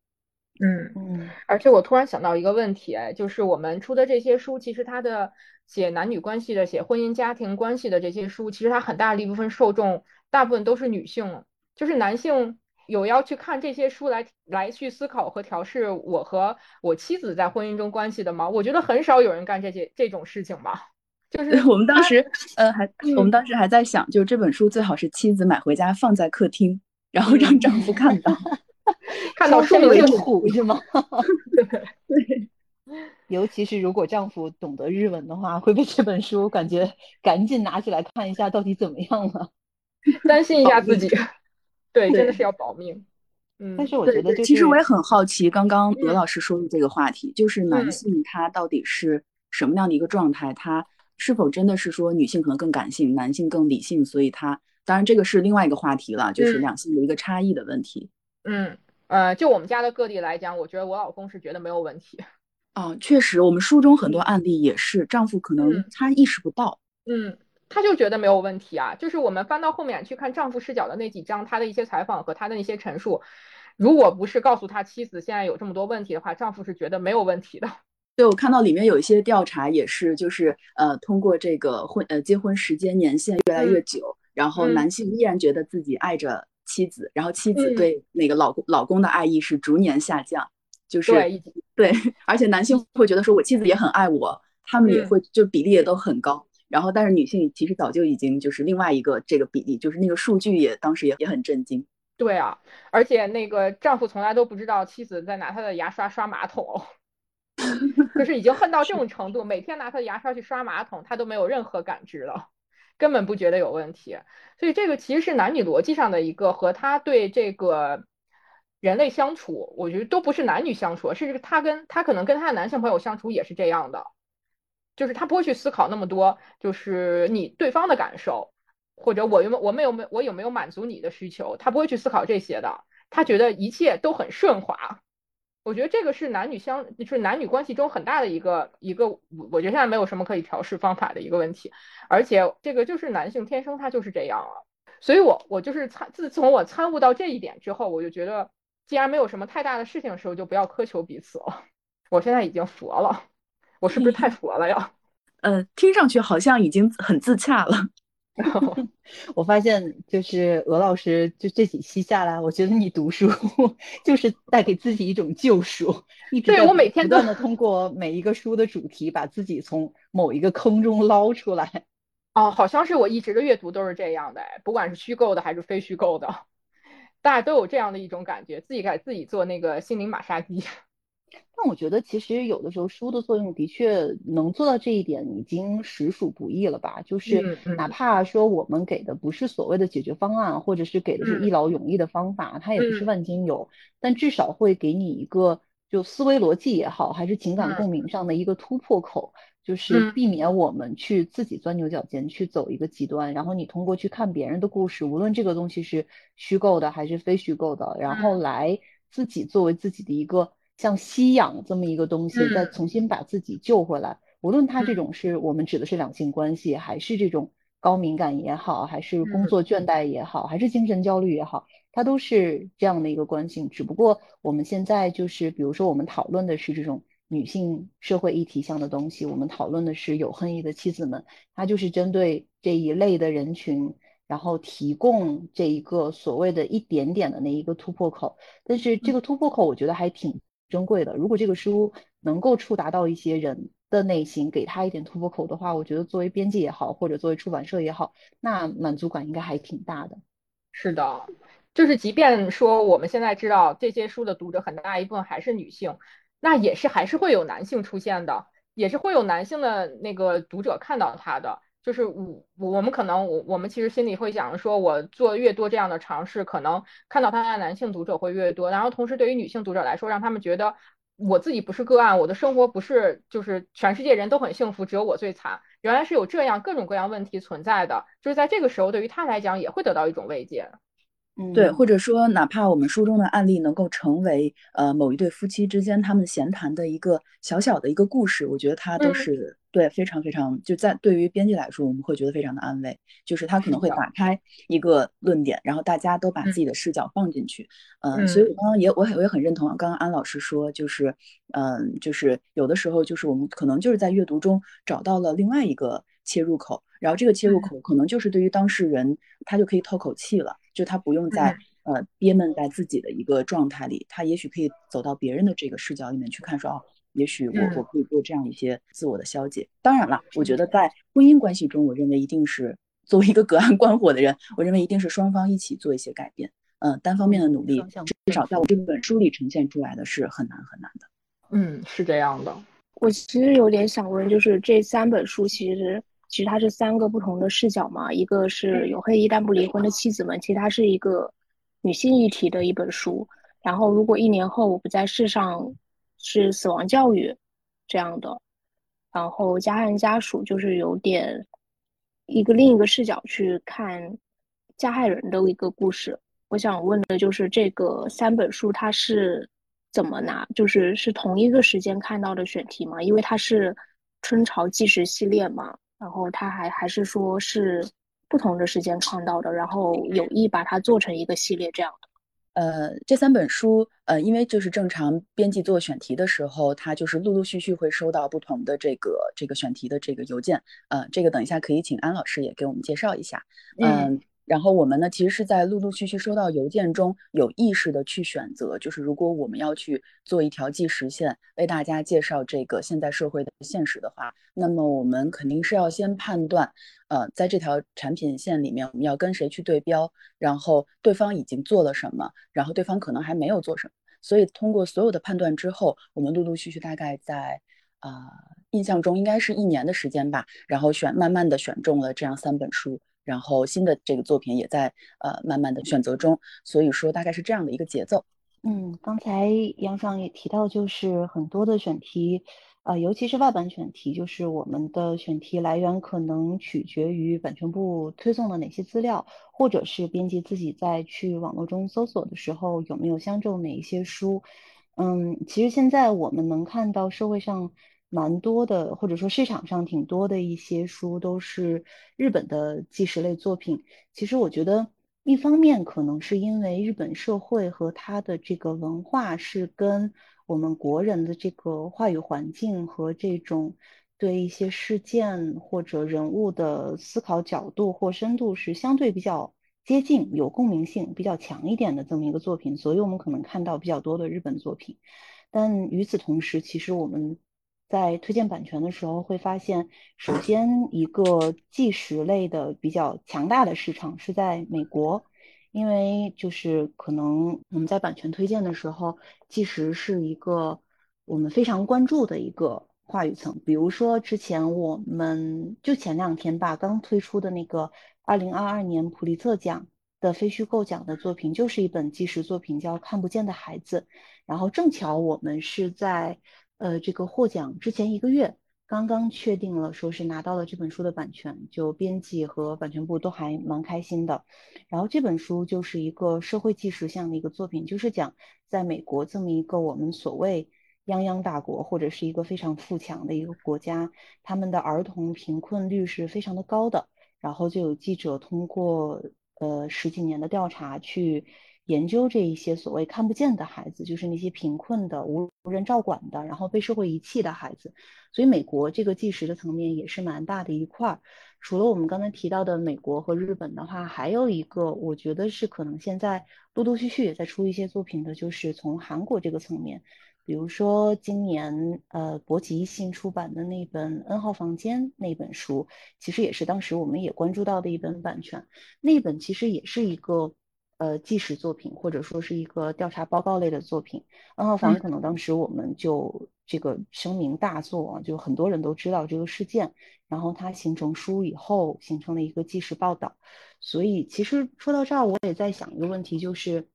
嗯嗯。而且我突然想到一个问题，就是我们出的这些书，其实它的写男女关系的、写婚姻家庭关系的这些书，其实它很大的一部分受众，大部分都是女性，就是男性。有要去看这些书来来去思考和调试我和我妻子在婚姻中关系的吗？我觉得很少有人干这些这种事情吧。就是 我们当时呃还我们当时还在想，就这本书最好是妻子买回家放在客厅，然后让丈夫看到，看到 生为苦是吗？对，尤其是如果丈夫懂得日文的话，会被这本书感觉赶紧拿起来看一下到底怎么样了，担心一下自己。对，真的是要保命。嗯，但是我觉得，其实我也很好奇，刚刚罗老师说的这个话题，就是男性他到底是什么样的一个状态？他是否真的是说女性可能更感性，男性更理性？所以，他当然这个是另外一个话题了，就是两性的一个差异的问题。嗯，呃，就我们家的个例来讲，我觉得我老公是觉得没有问题。哦，确实，我们书中很多案例也是丈夫可能他意识不到。嗯。他就觉得没有问题啊，就是我们翻到后面去看丈夫视角的那几章，他的一些采访和他的那些陈述，如果不是告诉他妻子现在有这么多问题的话，丈夫是觉得没有问题的。对，我看到里面有一些调查也是，就是呃，通过这个婚呃结婚时间年限越来越久，然后男性依然觉得自己爱着妻子，然后妻子对那个老公老公的爱意是逐年下降，就是对对，而且男性会觉得说我妻子也很爱我，他们也会就比例也都很高。然后，但是女性其实早就已经就是另外一个这个比例，就是那个数据也当时也也很震惊。对啊，而且那个丈夫从来都不知道妻子在拿他的牙刷刷马桶，就是已经恨到这种程度，每天拿他的牙刷去刷马桶，他都没有任何感知了，根本不觉得有问题。所以这个其实是男女逻辑上的一个和他对这个人类相处，我觉得都不是男女相处，甚至他跟他可能跟他的男性朋友相处也是这样的。就是他不会去思考那么多，就是你对方的感受，或者我有没我们有没我有没有满足你的需求，他不会去思考这些的。他觉得一切都很顺滑。我觉得这个是男女相，就是男女关系中很大的一个一个，我觉得现在没有什么可以调试方法的一个问题。而且这个就是男性天生他就是这样了。所以我我就是参自从我参悟到这一点之后，我就觉得既然没有什么太大的事情的时候，就不要苛求彼此了。我现在已经佛了。我是不是太佛了呀？呃，听上去好像已经很自洽了。我发现，就是鹅老师就这几期下来，我觉得你读书 就是带给自己一种救赎。对我每天不断的通过每一个书的主题，把自己从某一个坑中捞出来。哦，好像是我一直的阅读都是这样的，不管是虚构的还是非虚构的，大家都有这样的一种感觉，自己给自己做那个心灵马杀鸡。但我觉得其实有的时候书的作用的确能做到这一点，已经实属不易了吧？就是哪怕说我们给的不是所谓的解决方案，或者是给的是一劳永逸的方法，它也不是万金油，但至少会给你一个就思维逻辑也好，还是情感共鸣上的一个突破口，就是避免我们去自己钻牛角尖，去走一个极端。然后你通过去看别人的故事，无论这个东西是虚构的还是非虚构的，然后来自己作为自己的一个。像吸氧这么一个东西，再重新把自己救回来，无论他这种是我们指的是两性关系，还是这种高敏感也好，还是工作倦怠也好，还是精神焦虑也好，它都是这样的一个关系。只不过我们现在就是，比如说我们讨论的是这种女性社会议题上的东西，我们讨论的是有恨意的妻子们，它就是针对这一类的人群，然后提供这一个所谓的一点点的那一个突破口。但是这个突破口，我觉得还挺。珍贵的，如果这个书能够触达到一些人的内心，给他一点突破口的话，我觉得作为编辑也好，或者作为出版社也好，那满足感应该还挺大的。是的，就是即便说我们现在知道这些书的读者很大一部分还是女性，那也是还是会有男性出现的，也是会有男性的那个读者看到他的。就是我我们可能我我们其实心里会想说，我做越多这样的尝试，可能看到他的男性读者会越多。然后同时对于女性读者来说，让他们觉得我自己不是个案，我的生活不是就是全世界人都很幸福，只有我最惨。原来是有这样各种各样问题存在的，就是在这个时候对于他来讲也会得到一种慰藉。嗯对，或者说，哪怕我们书中的案例能够成为呃某一对夫妻之间他们闲谈的一个小小的一个故事，我觉得它都是对非常非常就在对于编辑来说，我们会觉得非常的安慰，就是他可能会打开一个论点，然后大家都把自己的视角放进去，嗯，所以我刚刚也我我也很认同刚刚安老师说，就是嗯，就是有的时候就是我们可能就是在阅读中找到了另外一个切入口，然后这个切入口可能就是对于当事人他就可以透口气了。就他不用再呃憋闷在自己的一个状态里，他也许可以走到别人的这个视角里面去看，说哦，也许我我可以做这样一些自我的消解。当然了，我觉得在婚姻关系中，我认为一定是作为一个隔岸观火的人，我认为一定是双方一起做一些改变。嗯，单方面的努力，至少在我这本书里呈现出来的是很难很难的。嗯，是这样的。我其实有点想问，就是这三本书其实。其实它是三个不同的视角嘛，一个是有黑衣但不离婚的妻子们，其实它是一个女性议题的一本书。然后如果一年后我不在世上，是死亡教育这样的。然后加害人家属就是有点一个另一个视角去看加害人的一个故事。我想问的就是这个三本书它是怎么拿，就是是同一个时间看到的选题吗？因为它是春潮纪实系列嘛。然后他还还是说是不同的时间看到的，然后有意把它做成一个系列这样的。呃，这三本书，呃，因为就是正常编辑做选题的时候，他就是陆陆续续会收到不同的这个这个选题的这个邮件。呃，这个等一下可以请安老师也给我们介绍一下。嗯。然后我们呢，其实是在陆陆续续收到邮件中有意识的去选择，就是如果我们要去做一条计时线，为大家介绍这个现代社会的现实的话，那么我们肯定是要先判断，呃，在这条产品线里面，我们要跟谁去对标，然后对方已经做了什么，然后对方可能还没有做什么，所以通过所有的判断之后，我们陆陆续续大概在啊印象中应该是一年的时间吧，然后选慢慢的选中了这样三本书。然后新的这个作品也在呃慢慢的选择中，所以说大概是这样的一个节奏。嗯，刚才杨爽也提到，就是很多的选题，呃，尤其是外版选题，就是我们的选题来源可能取决于版权部推送的哪些资料，或者是编辑自己在去网络中搜索的时候有没有相中哪一些书。嗯，其实现在我们能看到社会上。蛮多的，或者说市场上挺多的一些书都是日本的纪实类作品。其实我觉得，一方面可能是因为日本社会和它的这个文化是跟我们国人的这个话语环境和这种对一些事件或者人物的思考角度或深度是相对比较接近、有共鸣性比较强一点的这么一个作品，所以我们可能看到比较多的日本作品。但与此同时，其实我们在推荐版权的时候会发现，首先一个纪实类的比较强大的市场是在美国，因为就是可能我们在版权推荐的时候，纪实是一个我们非常关注的一个话语层。比如说之前我们就前两天吧，刚推出的那个二零二二年普利策奖的非虚构奖的作品，就是一本纪实作品，叫《看不见的孩子》。然后正巧我们是在。呃，这个获奖之前一个月，刚刚确定了，说是拿到了这本书的版权，就编辑和版权部都还蛮开心的。然后这本书就是一个社会纪实向的一个作品，就是讲在美国这么一个我们所谓泱泱大国，或者是一个非常富强的一个国家，他们的儿童贫困率是非常的高的。然后就有记者通过呃十几年的调查去。研究这一些所谓看不见的孩子，就是那些贫困的、无无人照管的，然后被社会遗弃的孩子。所以，美国这个纪实的层面也是蛮大的一块儿。除了我们刚才提到的美国和日本的话，还有一个我觉得是可能现在陆陆续续也在出一些作品的，就是从韩国这个层面，比如说今年呃博吉新出版的那本《N 号房间》那本书，其实也是当时我们也关注到的一本版权。那本其实也是一个。呃，纪实作品或者说是一个调查报告类的作品，N 号房可能当时我们就这个声名大作，就很多人都知道这个事件，然后它形成书以后，形成了一个纪实报道。所以其实说到这儿，我也在想一个问题，就是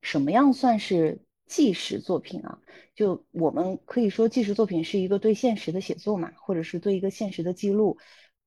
什么样算是纪实作品啊？就我们可以说纪实作品是一个对现实的写作嘛，或者是对一个现实的记录，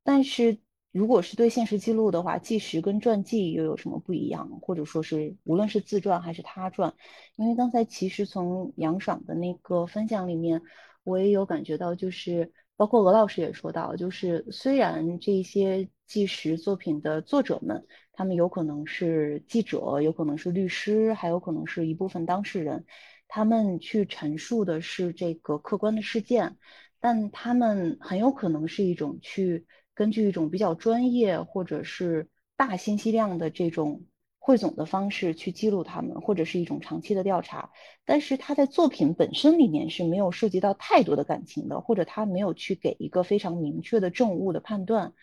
但是。如果是对现实记录的话，纪实跟传记又有什么不一样？或者说是无论是自传还是他传？因为刚才其实从杨爽的那个分享里面，我也有感觉到，就是包括鹅老师也说到，就是虽然这些纪实作品的作者们，他们有可能是记者，有可能是律师，还有可能是一部分当事人，他们去陈述的是这个客观的事件，但他们很有可能是一种去。根据一种比较专业或者是大信息量的这种汇总的方式去记录他们，或者是一种长期的调查，但是他在作品本身里面是没有涉及到太多的感情的，或者他没有去给一个非常明确的正误的判断，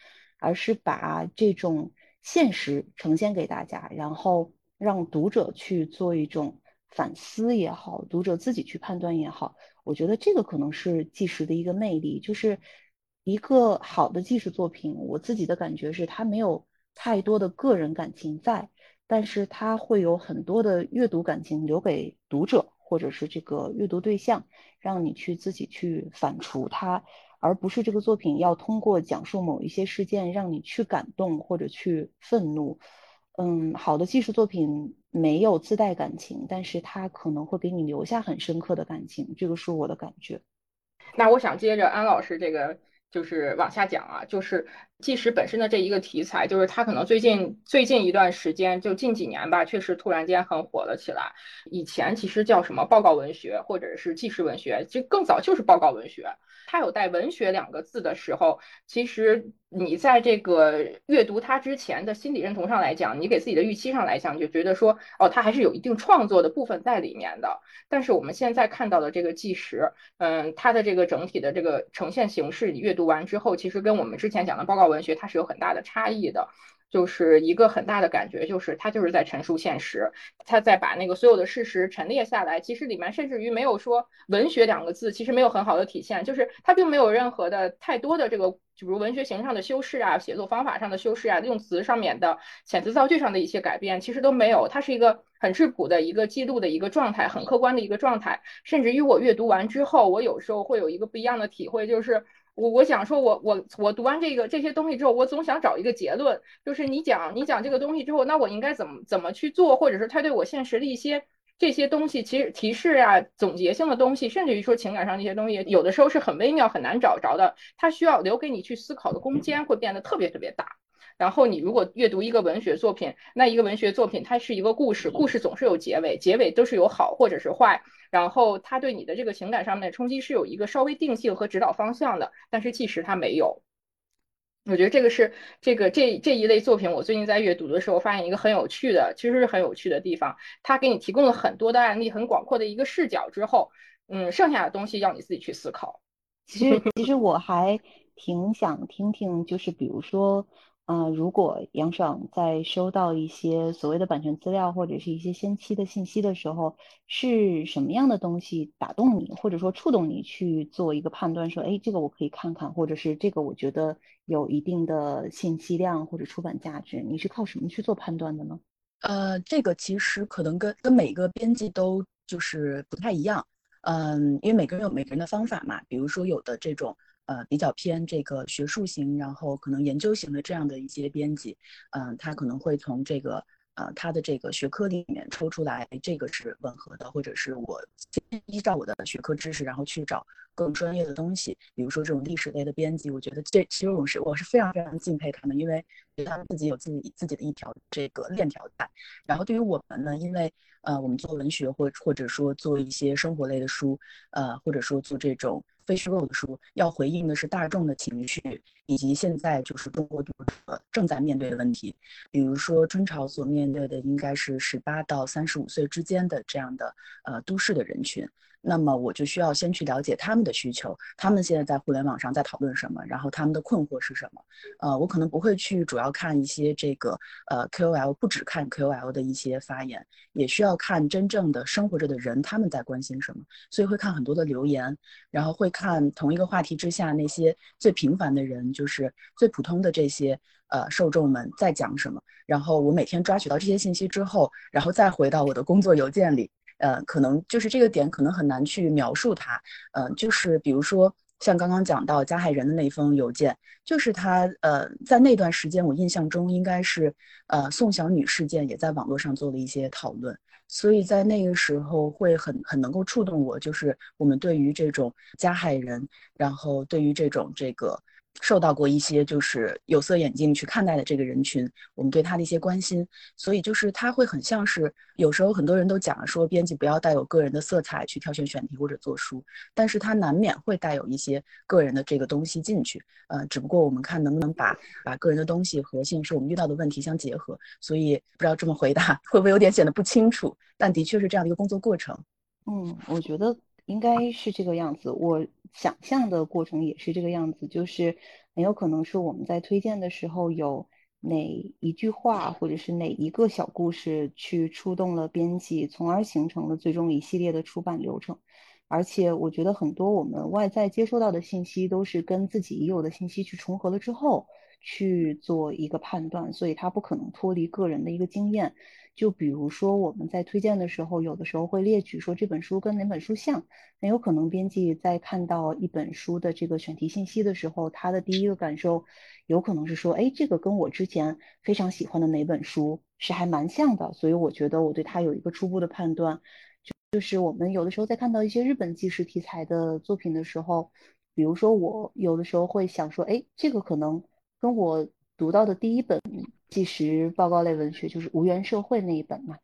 而是把这种现实呈现给大家，然后让读者去做一种反思也好，读者自己去判断也好，我觉得这个可能是纪实的一个魅力，就是。一个好的纪实作品，我自己的感觉是，它没有太多的个人感情在，但是它会有很多的阅读感情留给读者或者是这个阅读对象，让你去自己去反刍它，而不是这个作品要通过讲述某一些事件让你去感动或者去愤怒。嗯，好的纪实作品没有自带感情，但是它可能会给你留下很深刻的感情，这个是我的感觉。那我想接着安老师这个。就是往下讲啊，就是纪实本身的这一个题材，就是它可能最近最近一段时间，就近几年吧，确实突然间很火了起来。以前其实叫什么报告文学或者是纪实文学，其实更早就是报告文学。它有带“文学”两个字的时候，其实你在这个阅读它之前的心理认同上来讲，你给自己的预期上来讲，就觉得说，哦，它还是有一定创作的部分在里面的。但是我们现在看到的这个纪实，嗯，它的这个整体的这个呈现形式，你阅读完之后，其实跟我们之前讲的报告文学，它是有很大的差异的。就是一个很大的感觉，就是他就是在陈述现实，他在把那个所有的事实陈列下来。其实里面甚至于没有说文学两个字，其实没有很好的体现，就是他并没有任何的太多的这个，比如文学形式上的修饰啊，写作方法上的修饰啊，用词上面的遣词造句上的一些改变，其实都没有。它是一个很质朴的一个记录的一个状态，很客观的一个状态。甚至于我阅读完之后，我有时候会有一个不一样的体会，就是。我我想说，我我我读完这个这些东西之后，我总想找一个结论，就是你讲你讲这个东西之后，那我应该怎么怎么去做，或者是他对我现实的一些这些东西，其实提示啊，总结性的东西，甚至于说情感上那些东西，有的时候是很微妙很难找着的，它需要留给你去思考的空间会变得特别特别大。然后你如果阅读一个文学作品，那一个文学作品它是一个故事，故事总是有结尾，结尾都是有好或者是坏。然后它对你的这个情感上面的冲击是有一个稍微定性和指导方向的，但是纪实它没有。我觉得这个是这个这这一类作品，我最近在阅读的时候发现一个很有趣的，其实是很有趣的地方，它给你提供了很多的案例，很广阔的一个视角之后，嗯，剩下的东西要你自己去思考。其实其实我还挺想听听，就是比如说。啊，如果杨爽在收到一些所谓的版权资料或者是一些先期的信息的时候，是什么样的东西打动你，或者说触动你去做一个判断，说，哎，这个我可以看看，或者是这个我觉得有一定的信息量或者出版价值，你是靠什么去做判断的呢？呃，这个其实可能跟跟每个编辑都就是不太一样，嗯，因为每个人有每个人的方法嘛，比如说有的这种。呃，比较偏这个学术型，然后可能研究型的这样的一些编辑，嗯，他可能会从这个呃他的这个学科里面抽出来，这个是吻合的，或者是我依照我的学科知识，然后去找更专业的东西。比如说这种历史类的编辑，我觉得这其实我是我是非常非常敬佩他们，因为他们自己有自己自己的一条这个链条在。然后对于我们呢，因为呃我们做文学或或者说做一些生活类的书，呃或者说做这种。非虚构的书要回应的是大众的情绪，以及现在就是中国读者正在面对的问题。比如说春潮所面对的应该是十八到三十五岁之间的这样的呃都市的人群。那么我就需要先去了解他们的需求，他们现在在互联网上在讨论什么，然后他们的困惑是什么。呃，我可能不会去主要看一些这个呃 KOL，不只看 KOL 的一些发言，也需要看真正的生活着的人他们在关心什么。所以会看很多的留言，然后会看同一个话题之下那些最平凡的人，就是最普通的这些呃受众们在讲什么。然后我每天抓取到这些信息之后，然后再回到我的工作邮件里。呃，可能就是这个点，可能很难去描述它。呃，就是比如说像刚刚讲到加害人的那封邮件，就是他呃，在那段时间，我印象中应该是呃宋小女事件也在网络上做了一些讨论，所以在那个时候会很很能够触动我，就是我们对于这种加害人，然后对于这种这个。受到过一些就是有色眼镜去看待的这个人群，我们对他的一些关心，所以就是他会很像是有时候很多人都讲说编辑不要带有个人的色彩去挑选选题或者做书，但是他难免会带有一些个人的这个东西进去，呃，只不过我们看能不能把把个人的东西和现实我们遇到的问题相结合，所以不知道这么回答会不会有点显得不清楚，但的确是这样的一个工作过程。嗯，我觉得。应该是这个样子，我想象的过程也是这个样子，就是很有可能是我们在推荐的时候有哪一句话或者是哪一个小故事去触动了编辑，从而形成了最终一系列的出版流程。而且我觉得很多我们外在接收到的信息都是跟自己已有的信息去重合了之后去做一个判断，所以它不可能脱离个人的一个经验。就比如说，我们在推荐的时候，有的时候会列举说这本书跟哪本书像，很有可能编辑在看到一本书的这个选题信息的时候，他的第一个感受有可能是说，哎，这个跟我之前非常喜欢的哪本书是还蛮像的，所以我觉得我对他有一个初步的判断。就就是我们有的时候在看到一些日本纪实题材的作品的时候，比如说我有的时候会想说，哎，这个可能跟我读到的第一本。纪实报告类文学就是《无缘社会》那一本嘛，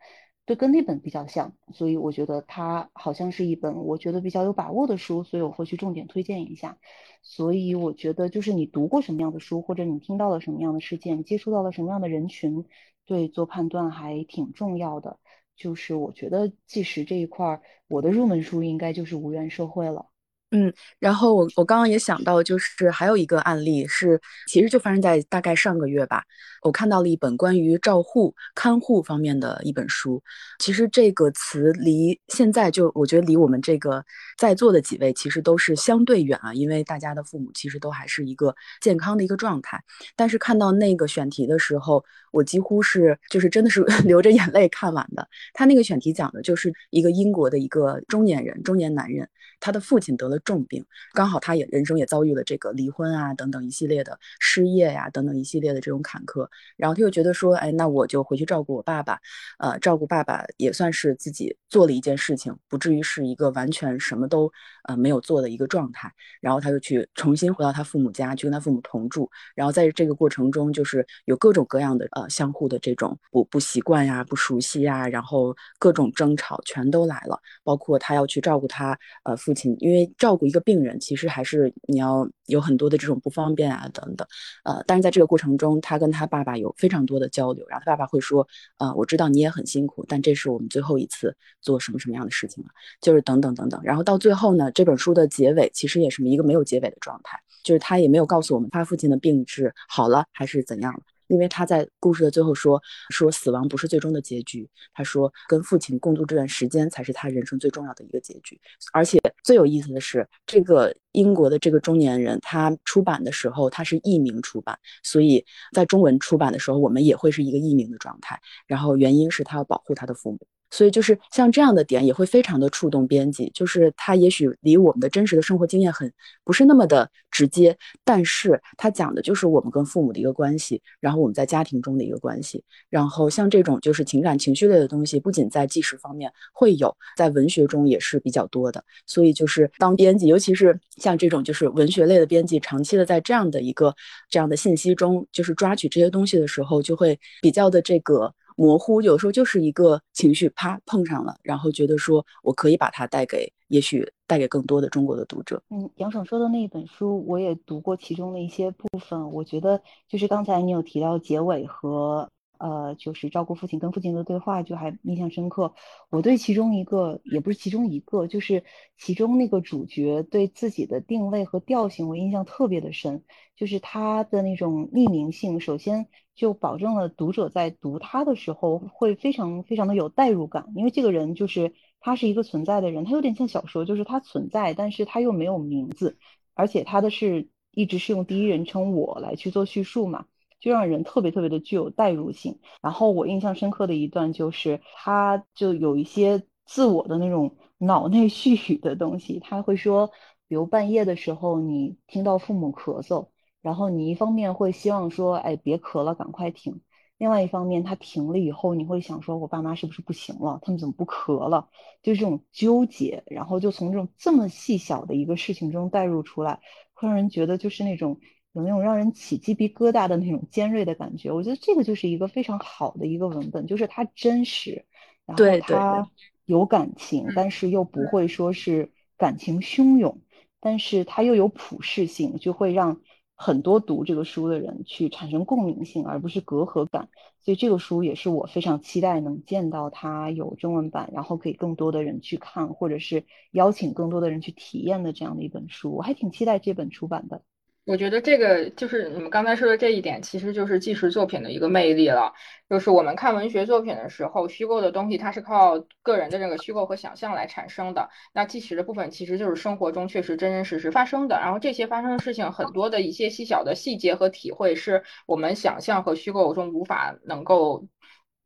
对，跟那本比较像，所以我觉得它好像是一本我觉得比较有把握的书，所以我会去重点推荐一下。所以我觉得就是你读过什么样的书，或者你听到了什么样的事件，接触到了什么样的人群，对做判断还挺重要的。就是我觉得纪实这一块，我的入门书应该就是《无缘社会》了。嗯，然后我我刚刚也想到，就是还有一个案例是，其实就发生在大概上个月吧。我看到了一本关于照护、看护方面的一本书。其实这个词离现在就，我觉得离我们这个在座的几位其实都是相对远啊，因为大家的父母其实都还是一个健康的一个状态。但是看到那个选题的时候，我几乎是就是真的是 流着眼泪看完的。他那个选题讲的就是一个英国的一个中年人，中年男人。他的父亲得了重病，刚好他也人生也遭遇了这个离婚啊等等一系列的失业呀等等一系列的这种坎坷，然后他又觉得说，哎，那我就回去照顾我爸爸，呃，照顾爸爸也算是自己做了一件事情，不至于是一个完全什么都呃没有做的一个状态。然后他就去重新回到他父母家，去跟他父母同住。然后在这个过程中，就是有各种各样的呃相互的这种不不习惯呀、不熟悉呀，然后各种争吵全都来了，包括他要去照顾他呃。父亲因为照照顾一个病人，其实还是你要有很多的这种不方便啊等等。呃，但是在这个过程中，他跟他爸爸有非常多的交流，然后他爸爸会说，呃，我知道你也很辛苦，但这是我们最后一次做什么什么样的事情了，就是等等等等。然后到最后呢，这本书的结尾其实也是一个没有结尾的状态，就是他也没有告诉我们他父亲的病是好了还是怎样了。因为他在故事的最后说说死亡不是最终的结局，他说跟父亲共度这段时间才是他人生最重要的一个结局。而且最有意思的是，这个英国的这个中年人，他出版的时候他是译名出版，所以在中文出版的时候，我们也会是一个译名的状态。然后原因是他要保护他的父母。所以就是像这样的点也会非常的触动编辑，就是他也许离我们的真实的生活经验很不是那么的直接，但是他讲的就是我们跟父母的一个关系，然后我们在家庭中的一个关系，然后像这种就是情感情绪类的东西，不仅在纪实方面会有，在文学中也是比较多的。所以就是当编辑，尤其是像这种就是文学类的编辑，长期的在这样的一个这样的信息中，就是抓取这些东西的时候，就会比较的这个。模糊有时候就是一个情绪，啪碰上了，然后觉得说我可以把它带给，也许带给更多的中国的读者。嗯，杨爽说的那一本书，我也读过其中的一些部分，我觉得就是刚才你有提到结尾和。呃，就是照顾父亲跟父亲的对话，就还印象深刻。我对其中一个，也不是其中一个，就是其中那个主角对自己的定位和调性，我印象特别的深。就是他的那种匿名性，首先就保证了读者在读他的时候会非常非常的有代入感，因为这个人就是他是一个存在的人，他有点像小说，就是他存在，但是他又没有名字，而且他的是一直是用第一人称我来去做叙述嘛。就让人特别特别的具有代入性。然后我印象深刻的一段就是，他就有一些自我的那种脑内絮语的东西。他会说，比如半夜的时候，你听到父母咳嗽，然后你一方面会希望说，哎，别咳了，赶快停；另外一方面，他停了以后，你会想说，我爸妈是不是不行了？他们怎么不咳了？就这种纠结，然后就从这种这么细小的一个事情中带入出来，会让人觉得就是那种。有那种让人起鸡皮疙瘩的那种尖锐的感觉，我觉得这个就是一个非常好的一个文本，就是它真实，然后它有感情，但是又不会说是感情汹涌，但是它又有普适性，就会让很多读这个书的人去产生共鸣性，而不是隔阂感。所以这个书也是我非常期待能见到它有中文版，然后可以更多的人去看，或者是邀请更多的人去体验的这样的一本书。我还挺期待这本出版的。我觉得这个就是你们刚才说的这一点，其实就是纪实作品的一个魅力了。就是我们看文学作品的时候，虚构的东西它是靠个人的这个虚构和想象来产生的。那纪实的部分其实就是生活中确实真真实实发生的。然后这些发生的事情，很多的一些细小的细节和体会，是我们想象和虚构中无法能够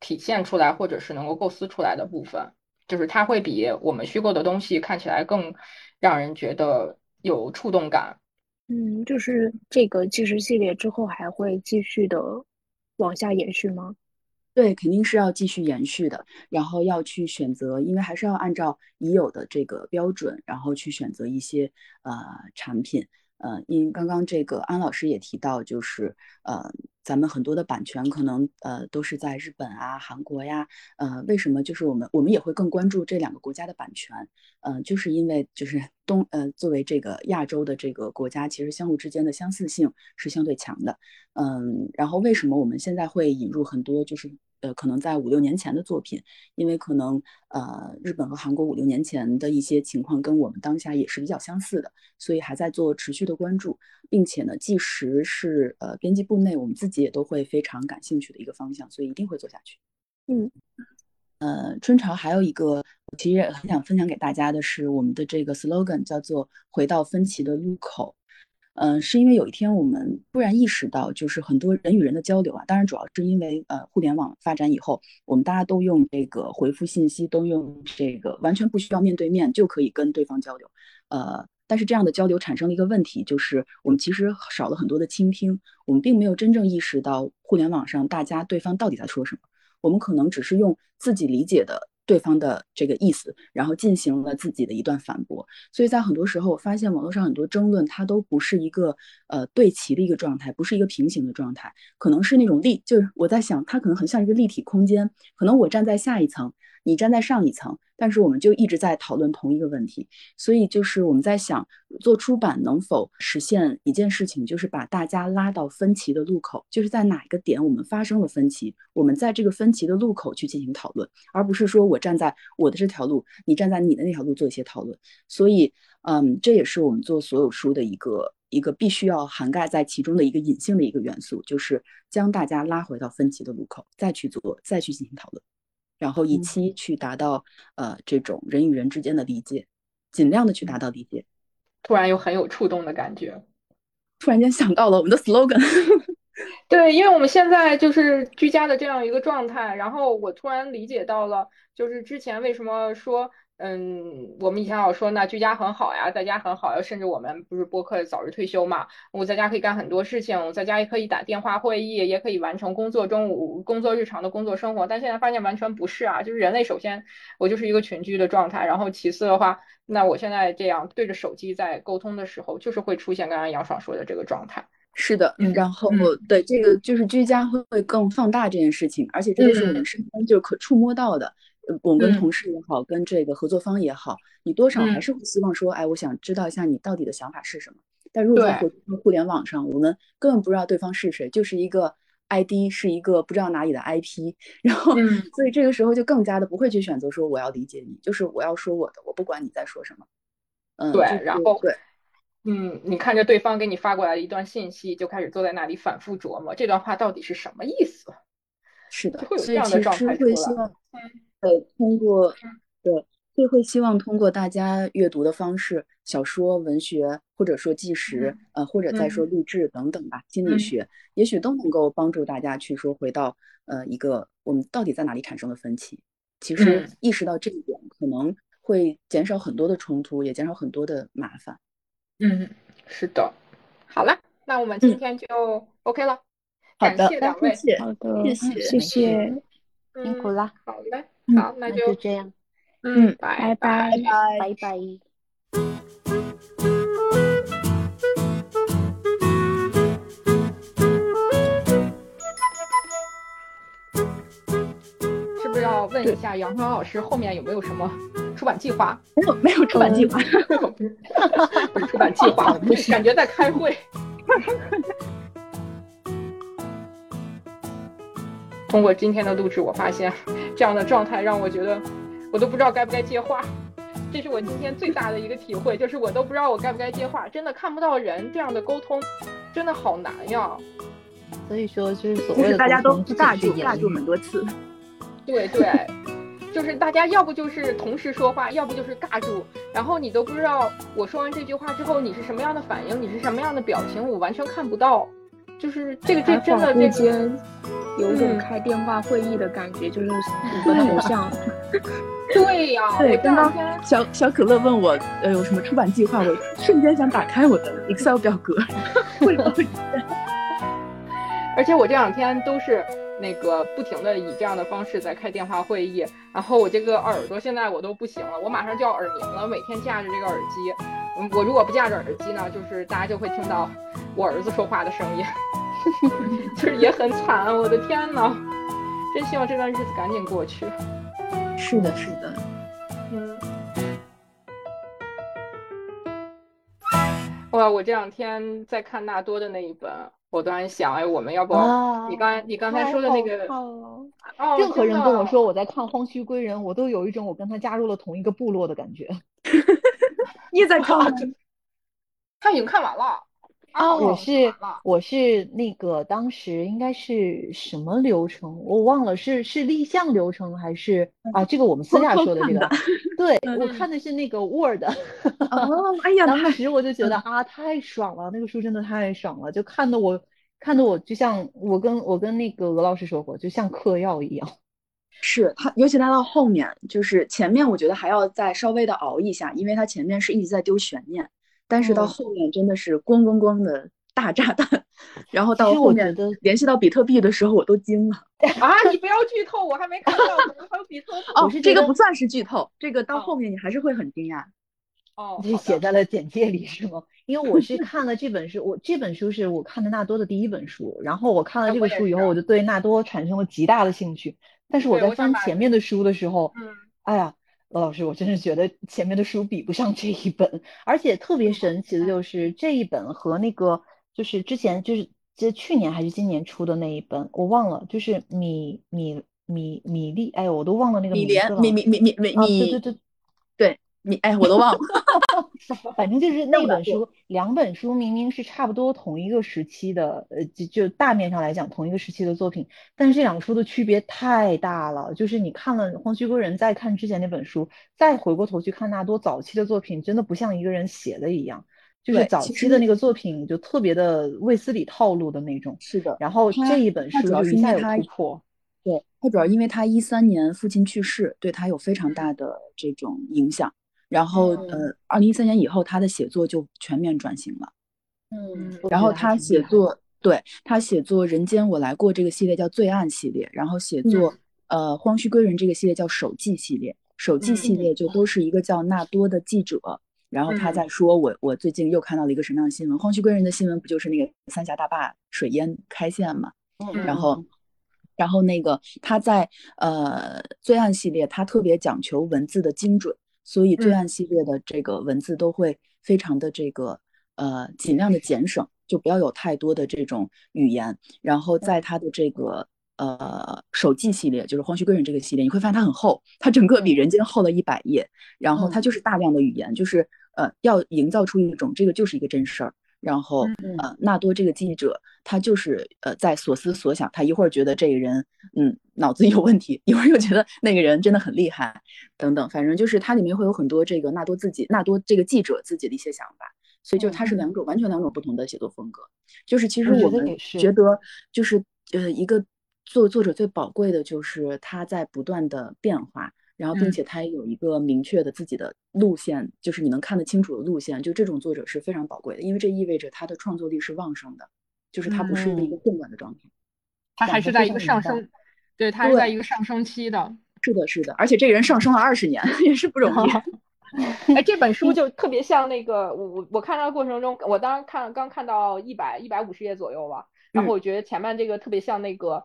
体现出来，或者是能够构思出来的部分。就是它会比我们虚构的东西看起来更让人觉得有触动感。嗯，就是这个计时系列之后还会继续的往下延续吗？对，肯定是要继续延续的。然后要去选择，因为还是要按照已有的这个标准，然后去选择一些呃产品。呃，因刚刚这个安老师也提到，就是呃。咱们很多的版权可能呃都是在日本啊、韩国呀，呃，为什么就是我们我们也会更关注这两个国家的版权？嗯，就是因为就是东呃作为这个亚洲的这个国家，其实相互之间的相似性是相对强的。嗯，然后为什么我们现在会引入很多就是？呃，可能在五六年前的作品，因为可能呃，日本和韩国五六年前的一些情况跟我们当下也是比较相似的，所以还在做持续的关注，并且呢，纪实是呃编辑部内我们自己也都会非常感兴趣的一个方向，所以一定会做下去。嗯，呃，春潮还有一个，其实也很想分享给大家的是我们的这个 slogan 叫做“回到分歧的路口”。嗯，是因为有一天我们突然意识到，就是很多人与人的交流啊，当然主要是因为呃互联网发展以后，我们大家都用这个回复信息，都用这个完全不需要面对面就可以跟对方交流。呃，但是这样的交流产生了一个问题，就是我们其实少了很多的倾听，我们并没有真正意识到互联网上大家对方到底在说什么，我们可能只是用自己理解的。对方的这个意思，然后进行了自己的一段反驳，所以在很多时候，我发现网络上很多争论，它都不是一个呃对齐的一个状态，不是一个平行的状态，可能是那种立，就是我在想，它可能很像一个立体空间，可能我站在下一层，你站在上一层，但是我们就一直在讨论同一个问题，所以就是我们在想，做出版能否实现一件事情，就是把大家拉到分歧的路口，就是在哪一个点我们发生了分歧，我们在这个分歧的路口去进行讨论，而不是说我站在我的这条路，你站在你的那条路做一些讨论。所以，嗯，这也是我们做所有书的一个一个必须要涵盖在其中的一个隐性的一个元素，就是将大家拉回到分歧的路口，再去做，再去进行讨论。然后以期去达到呃这种人与人之间的理解，尽量的去达到理解。突然又很有触动的感觉，突然间想到了我们的 slogan。对，因为我们现在就是居家的这样一个状态，然后我突然理解到了，就是之前为什么说。嗯，我们以前老说那居家很好呀，在家很好呀，甚至我们不是播客早日退休嘛？我在家可以干很多事情，我在家也可以打电话会议，也可以完成工作中午工作日常的工作生活。但现在发现完全不是啊，就是人类首先我就是一个群居的状态，然后其次的话，那我现在这样对着手机在沟通的时候，就是会出现刚刚杨爽说的这个状态。是的，然后对这个就是居家会更放大这件事情，而且这个是我们身边就可触摸到的。我跟同事也好，跟这个合作方也好，你多少还是会希望说，哎，我想知道一下你到底的想法是什么。但如果在互联网上，我们根本不知道对方是谁，就是一个 ID，是一个不知道哪里的 IP，然后，所以这个时候就更加的不会去选择说我要理解你，就是我要说我的，我不管你在说什么。嗯，对，然后对，嗯，你看着对方给你发过来的一段信息，就开始坐在那里反复琢磨这段话到底是什么意思。是的，会有这样的状态希望。呃，通过对，最会希望通过大家阅读的方式，小说、文学，或者说纪实，呃，或者再说励志等等吧，心理学，也许都能够帮助大家去说回到呃一个我们到底在哪里产生了分歧。其实意识到这一点，可能会减少很多的冲突，也减少很多的麻烦。嗯，是的。好了，那我们今天就 OK 了。感谢两位，好的，谢谢，谢谢，辛苦了。好嘞。好，那就这样。嗯，拜拜拜拜。是不是要问一下杨川老师后面有没有什么出版计划？没有，没有出版计划。不是出版计划，感觉在开会。通过今天的录制，我发现这样的状态让我觉得，我都不知道该不该接话。这是我今天最大的一个体会，就是我都不知道我该不该接话。真的看不到人，这样的沟通真的好难呀。所以说，就是所谓的大家都尬住，尬住很多次。对对，就是大家要不就是同时说话，要不就是尬住，然后你都不知道我说完这句话之后你是什么样的反应，你是什么样的表情，我完全看不到。就是这个，这真的，这间有种开电话会议的感觉，就是 五个头像。对呀，对，刚刚小小可乐问我，呃，有什么出版计划？我瞬间想打开我的 Excel 表格，会不会？而且我这两天都是那个不停的以这样的方式在开电话会议，然后我这个耳朵现在我都不行了，我马上就要耳鸣了，每天架着这个耳机。我如果不架着耳机呢，就是大家就会听到我儿子说话的声音，就是也很惨。我的天呐，真希望这段日子赶紧过去。是的，是的。嗯。哇，我这两天在看纳多的那一本，我突然想，哎，我们要不你刚你刚才说的那个，哦，任何人跟我说我在看《荒墟归人》，我都有一种我跟他加入了同一个部落的感觉。你在看？他已经看完了啊！我是我是那个当时应该是什么流程？我忘了是是立项流程还是啊？这个我们私下说的这个。对，我看的是那个 Word。哦，哎呀，当时我就觉得啊，太爽了！那个书真的太爽了，就看得我看得我就像我跟我跟那个鹅老师说过，就像嗑药一样。是他，尤其他到后面，就是前面我觉得还要再稍微的熬一下，因为他前面是一直在丢悬念，但是到后面真的是咣咣咣的大炸弹，然后到后面联系到比特币的时候，我都惊了 啊！你不要剧透，我还没看到，还有比特币哦，这个不算是剧透，这个到后面你还是会很惊讶哦。你写在了简介里是吗？因为我是看了这本书，我这本书是我看的纳多的第一本书，然后我看了这个书以后，我就对纳多产生了极大的兴趣。但是我在翻前面的书的时候，嗯，哎呀，罗老师，我真是觉得前面的书比不上这一本，而且特别神奇的就是这一本和那个就是之前就是这去年还是今年出的那一本，我忘了，就是米米米米粒，哎呦，我都忘了那个米名字了。莲米米米米。米啊，对对对，对米哎我都忘了，反正就是那本书，两本书明明是差不多同一个时期的，呃，就就大面上来讲同一个时期的作品，但是这两个书的区别太大了。就是你看了荒须归人，再看之前那本书，再回过头去看纳多早期的作品，真的不像一个人写的一样。就是早期的那个作品就特别的卫斯理套路的那种，是的，然后这一本书主要就是一下有突破。对他主要因为他一三年父亲去世，对他有非常大的这种影响。然后嗯呃，二零一三年以后，他的写作就全面转型了。嗯，然后他写作，对他写作《人间我来过》这个系列叫罪案系列，然后写作呃《荒墟归人》这个系列叫手记系列。手记系列就都是一个叫纳多的记者，然后他在说我我最近又看到了一个什么样的新闻？荒墟归人的新闻不就是那个三峡大坝水淹开线嘛？嗯然后，然后那个他在呃罪案系列，他特别讲求文字的精准，所以罪案系列的这个文字都会非常的这个呃尽量的减省，就不要有太多的这种语言。然后在他的这个呃手记系列，就是荒墟归人这个系列，你会发现它很厚，它整个比人间厚了一百页，然后它就是大量的语言，就是呃要营造出一种这个就是一个真事儿。然后，呃，纳多这个记者，他就是呃在所思所想，他一会儿觉得这个人，嗯，脑子有问题，一会儿又觉得那个人真的很厉害，等等，反正就是它里面会有很多这个纳多自己，纳多这个记者自己的一些想法，所以就它是两种完全两种不同的写作风格。就是其实我们觉得，就是呃一个作作者最宝贵的就是他在不断的变化。然后，并嗯且他也有一个明确的自己的路线，就是你能看得清楚的路线。就这种作者是非常宝贵的，因为这意味着他的创作力是旺盛的，就是他不是一个混乱的状态。他还是在一个上升，对他是在一个上升期的。是的，是的，而且这个人上升了二十年，也是不容易。哎，这本书就特别像那个我我我看它的过程中，我当时看刚看到一百一百五十页左右吧，然后我觉得前面这个特别像那个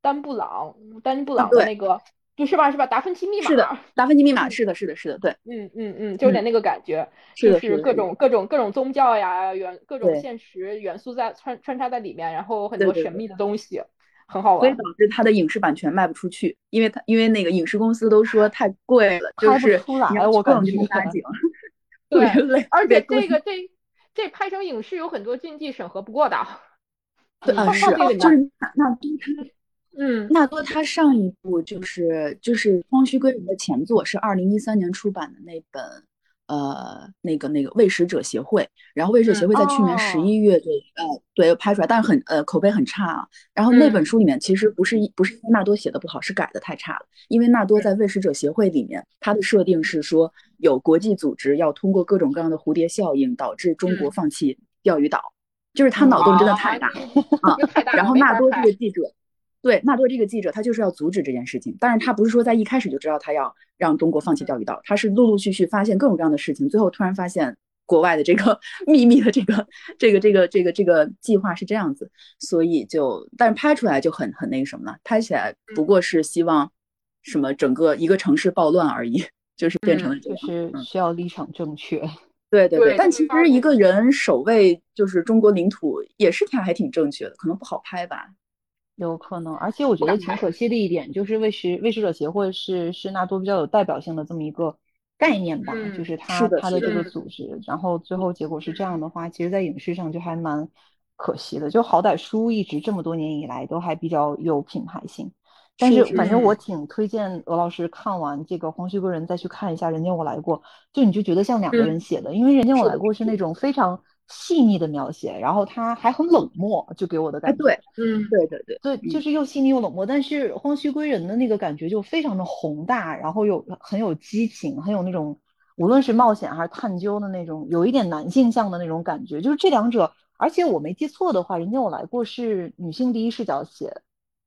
丹布朗，丹布朗的那个。就是吧，是吧？达芬奇密码是的，达芬奇密码是的，是的，是的，对，嗯嗯嗯，就有点那个感觉，是的，就是各种各种各种宗教呀元各种现实元素在穿穿插在里面，然后很多神秘的东西，很好玩。所以导致它的影视版权卖不出去，因为它因为那个影视公司都说太贵了，就是出来，我感觉搭景，对，而且这个这这拍成影视有很多禁忌审核不过的。对啊，是就是那那都它。嗯，纳多他上一部就是就是荒须归人的前作是二零一三年出版的那本，呃，那个那个喂食者协会，然后喂食者协会在去年十一月就、嗯、呃对拍出来，但是很呃口碑很差啊。然后那本书里面其实不是不是因为纳多写的不好，是改的太差了。因为纳多在喂食者协会里面，他的设定是说有国际组织要通过各种各样的蝴蝶效应导致中国放弃钓鱼岛，就是他脑洞真的太大啊。然后纳多这个记者。对纳多这个记者，他就是要阻止这件事情，但是他不是说在一开始就知道他要让中国放弃钓鱼岛，他是陆陆续续发现各种各样的事情，最后突然发现国外的这个 秘密的这个这个这个这个这个计划是这样子，所以就但是拍出来就很很那个什么了，拍起来不过是希望什么整个一个城市暴乱而已，就是变成了这样，就是需要立场正确。对对对，但其实一个人守卫就是中国领土也是挺还挺正确的，可能不好拍吧。有可能，而且我觉得挺可惜的一点就是喂食喂食者协会是是纳多比较有代表性的这么一个概念吧，嗯、就是他他的这个嗯组织，然后最后结果是这样的话，其实在影视上就还蛮可惜的。就好歹书一直这么多年以来都还比较有品牌性，但是反正我挺推荐罗老师看完这个《黄须归人》再去看一下《人间我来过》，就你就觉得像两个人写的，因为《人间我来过》是那种非常。细腻的描写，然后他还很冷漠，就给我的感觉。对，嗯，对对对，对，就是又细腻又冷漠。但是《荒墟归人》的那个感觉就非常的宏大，然后又很有激情，很有那种无论是冒险还是探究的那种，有一点男性向的那种感觉。就是这两者，而且我没记错的话，《人家我来过》是女性第一视角写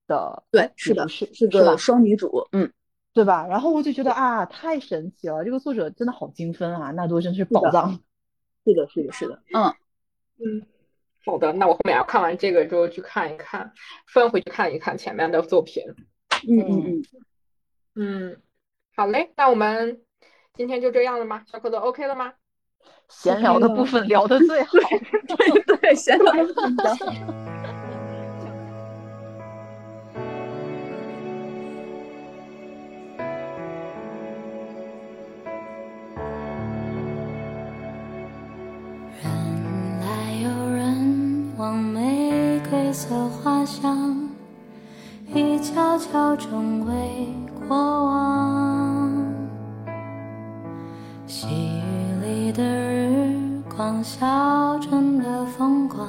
的，对，是的，是是个双女主，嗯，对吧？然后我就觉得啊，太神奇了，这个作者真的好精分啊，纳多真是宝藏。是的，是的，是的，嗯嗯，好的，那我后面要看完这个之后去看一看，翻回去看一看前面的作品，嗯嗯嗯，嗯，好嘞，那我们今天就这样了吗？小可乐 OK 了吗？闲聊的部分聊的最好，对对，闲聊的部分。都成为过往。细雨里的日光，小镇的风光。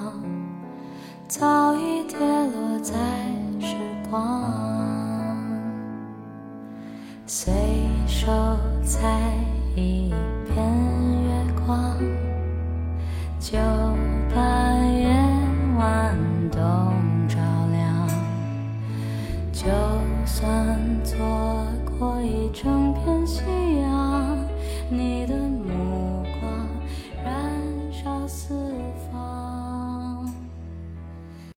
早。